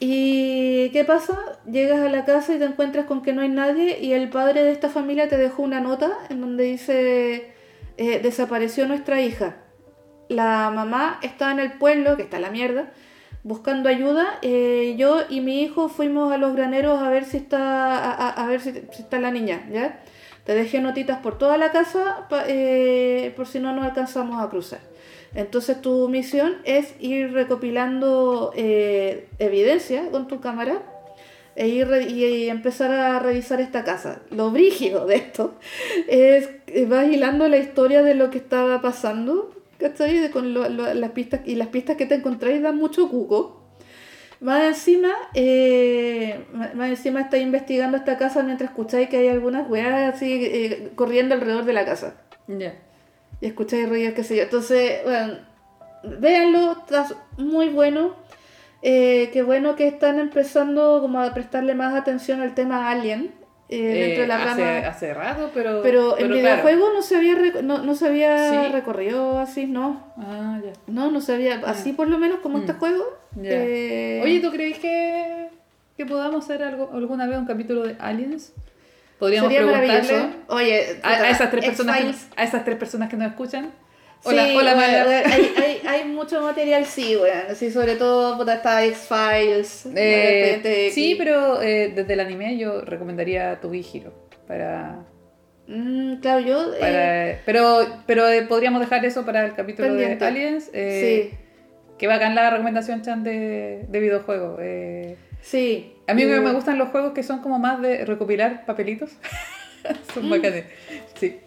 ¿Y qué pasa? Llegas a la casa y te encuentras con que no hay nadie y el padre de esta familia te dejó una nota en donde dice, eh, desapareció nuestra hija. La mamá está en el pueblo, que está la mierda, buscando ayuda. Eh, yo y mi hijo fuimos a los graneros a ver si está, a, ver si, está la niña, ¿ya? Te dejé notitas por toda la casa eh, por si no nos alcanzamos a cruzar. Entonces tu misión es ir recopilando eh, evidencia con tu cámara e ir y, empezar a revisar esta casa. Lo brígido de esto es vas hilando la historia de lo que estaba pasando, ¿cachai? De- con lo- lo- las pistas y las pistas que te encontráis dan mucho cuco. Más encima, eh, más- más encima estáis investigando esta casa mientras escucháis que hay algunas weas así eh, corriendo alrededor de la casa. Ya. Y escucháis ruidos, qué sé yo. Entonces, bueno, véanlo, está muy bueno. Eh, qué bueno que están empezando como a prestarle más atención al tema Alien. Eh, dentro de la hace, rama. hace rato, pero. Pero en claro. videojuego no se había, no, no se había Sí. recorrido así, no. Ah, ya. No, no se había. Así por lo menos como Mm. este juego. Eh, Oye, ¿tú crees que, que podamos hacer algo, alguna vez un capítulo de Aliens? Podríamos sería preguntarle. Oye, a, a esas tres personas que, a esas tres personas que nos escuchan. Hola, sí, hola, bueno, hay, hay, hay mucho material, sí, bueno. Sí, sobre todo puta, está X-Files. Eh, sí, pero eh, desde el anime yo recomendaría tu Hero para, Mm, claro, yo. eh, pero pero podríamos dejar eso para el capítulo Pendiente. de Aliens. sí, Que bacán la recomendación, Chan, de, de videojuegos. sí. a mí me me gustan los juegos que son como más de recopilar papelitos. son Mm. bacanes. Sí.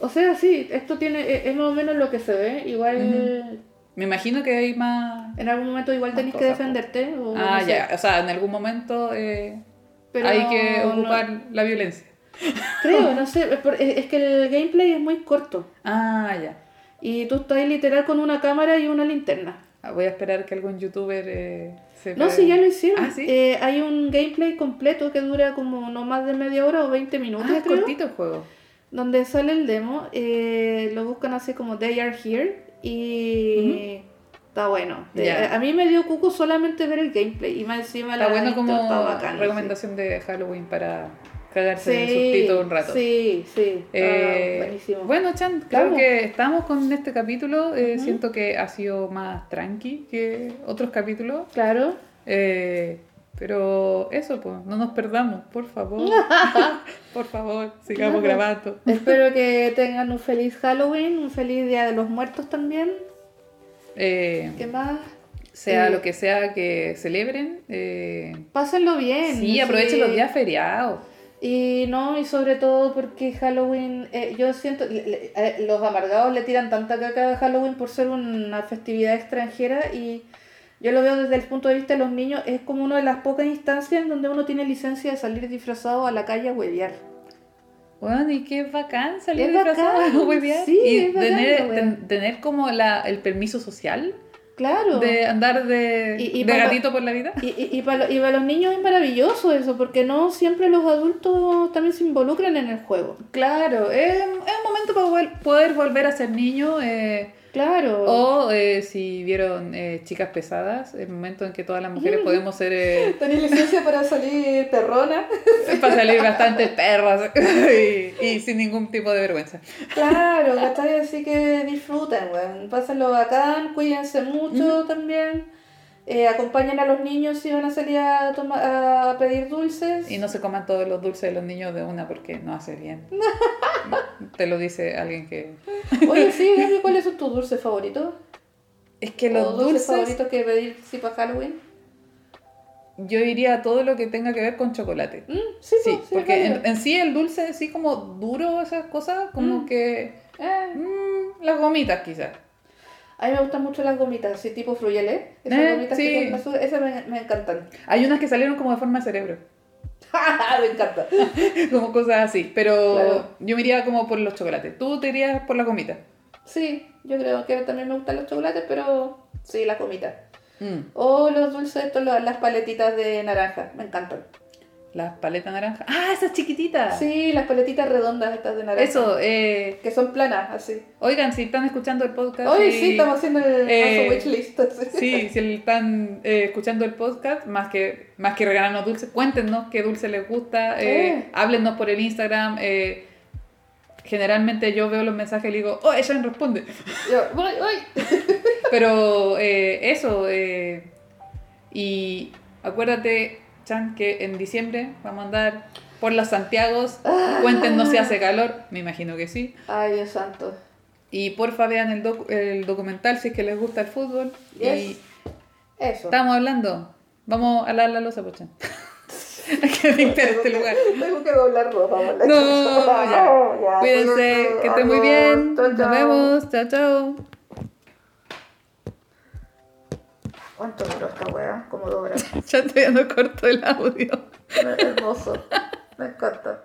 O sea, sí, esto tiene. Es es más o menos lo que se ve. Igual. Me imagino que hay más. En algún momento igual tenés que defenderte. O, Ah, no sé. ya. O sea, en algún momento eh, Pero hay que no- ocupar la violencia. Creo, no sé. es por- Es es que el gameplay es muy corto. Ah, ya. Y tú estás literal con una cámara y una linterna. Ah, Voy a esperar que algún youtuber eh, se No, sí, ya lo hicieron. Ah, ¿sí? Eh, hay un gameplay completo que dura como no más de media hora o 20 minutos, Ah, es creo. cortito el juego. Donde sale el demo. eh, lo buscan así como They Are Here. Y está bueno. A mí me dio cuco solamente ver el gameplay. Y más encima Está la bueno como está bacán, recomendación de Halloween para cagarse Sí, en el sustito un rato. Sí, sí. Eh, buenísimo. bueno, Chan, creo Estamos. que estamos con este capítulo. eh. Siento que ha sido más tranqui que otros capítulos. Claro. Eh, pero eso, pues, no nos perdamos, por favor. por favor, sigamos Claro. grabando. Espero que tengan un feliz Halloween, un feliz Día de los Muertos también. Eh, ¿Qué más? sea Eh, lo que sea que celebren. eh, Pásenlo bien. sí, aprovechen sí. los días feriados. Y no, y sobre todo porque Halloween, eh, yo siento, le- le- los amargados le tiran tanta caca a Halloween por ser una festividad extranjera y yo lo veo desde el punto de vista de los niños, es como una de las pocas instancias en donde uno tiene licencia de salir disfrazado a la calle a huevear. Bueno, y qué bacán salir Es disfrazado bacán, a huevear. sí, y es tener, ten- como la, el permiso social Claro. de andar de, Y- y de para- gatito por la vida. Y, para, lo- y para los niños es maravilloso eso, porque no siempre los adultos también se involucran en el juego. Claro, es, es un momento para poder volver a ser niño. eh, Claro. o eh, si vieron eh, Chicas Pesadas, el momento en que todas las mujeres podemos ser. eh, ¿Tenés licencia para salir perrona? para salir bastante perras y, y sin ningún tipo de vergüenza. Claro, ¿cachai? Así que disfruten, weón. Pásenlo bacán, cuídense mucho también. Eh, acompañen a los niños si van a salir a, toma- a pedir dulces. Y no se coman todos los dulces de los niños de una porque no hace bien. Te lo dice alguien que. Oye, sí, Gaby, ¿cuáles son tus dulces favoritos? Es que ¿O los dulces dulces. favoritos que pedir sí para Halloween? Yo iría a todo lo que tenga que ver con chocolate. Mm, sí, Sí, pues, porque válido. en, en sí el dulce, así como duro, esas cosas, como Mm. que. Eh, mm, las gomitas, quizás. A mí me gustan mucho las gomitas, así tipo fruyelé. Esas Eh, gomitas sí. que tienen azúcar, esas me, me encantan. Hay unas que salieron como de forma de cerebro. me encanta. como cosas así. Pero Claro. yo me iría como por los chocolates. Tú te irías por la gomita. Sí, yo creo que también me gustan los chocolates, pero sí, las gomitas. Mm. O los dulces, estos, las paletitas de naranja, me encantan. Las paletas naranjas. ¡Ah, esas chiquititas! Sí, las paletitas redondas estas de naranja. Eso, eh, Que son planas, así. oigan, si están escuchando el podcast. Oye, y- sí, estamos haciendo el eh, wishlist. Sí, si están eh, escuchando el podcast, más que, más que regalarnos dulces, cuéntenos qué dulce les gusta, eh, háblennos por el Instagram. eh, generalmente yo veo los mensajes y le digo, oh, ella responde. Yo, voy, voy. Pero eso, eh, Y acuérdate, Chan, que en diciembre vamos a andar por los Santiagos. Cuéntenos si hace calor. Me imagino que sí. Ay, Dios santo. Y porfa vean el, docu- el documental si es que les gusta el fútbol. Y Yes. Eso. estamos hablando. Vamos a lavar la losa, pues, Chan. Hay que limpiar este lugar. Tengo que doblar ropa. No, ya. ya, Cuídense, que estén muy bien. Nos vemos. Chao, chao. ¿Cuánto duró esta weá? Como dos horas. Ya estoy dando corto el audio. Hermoso. Me encanta.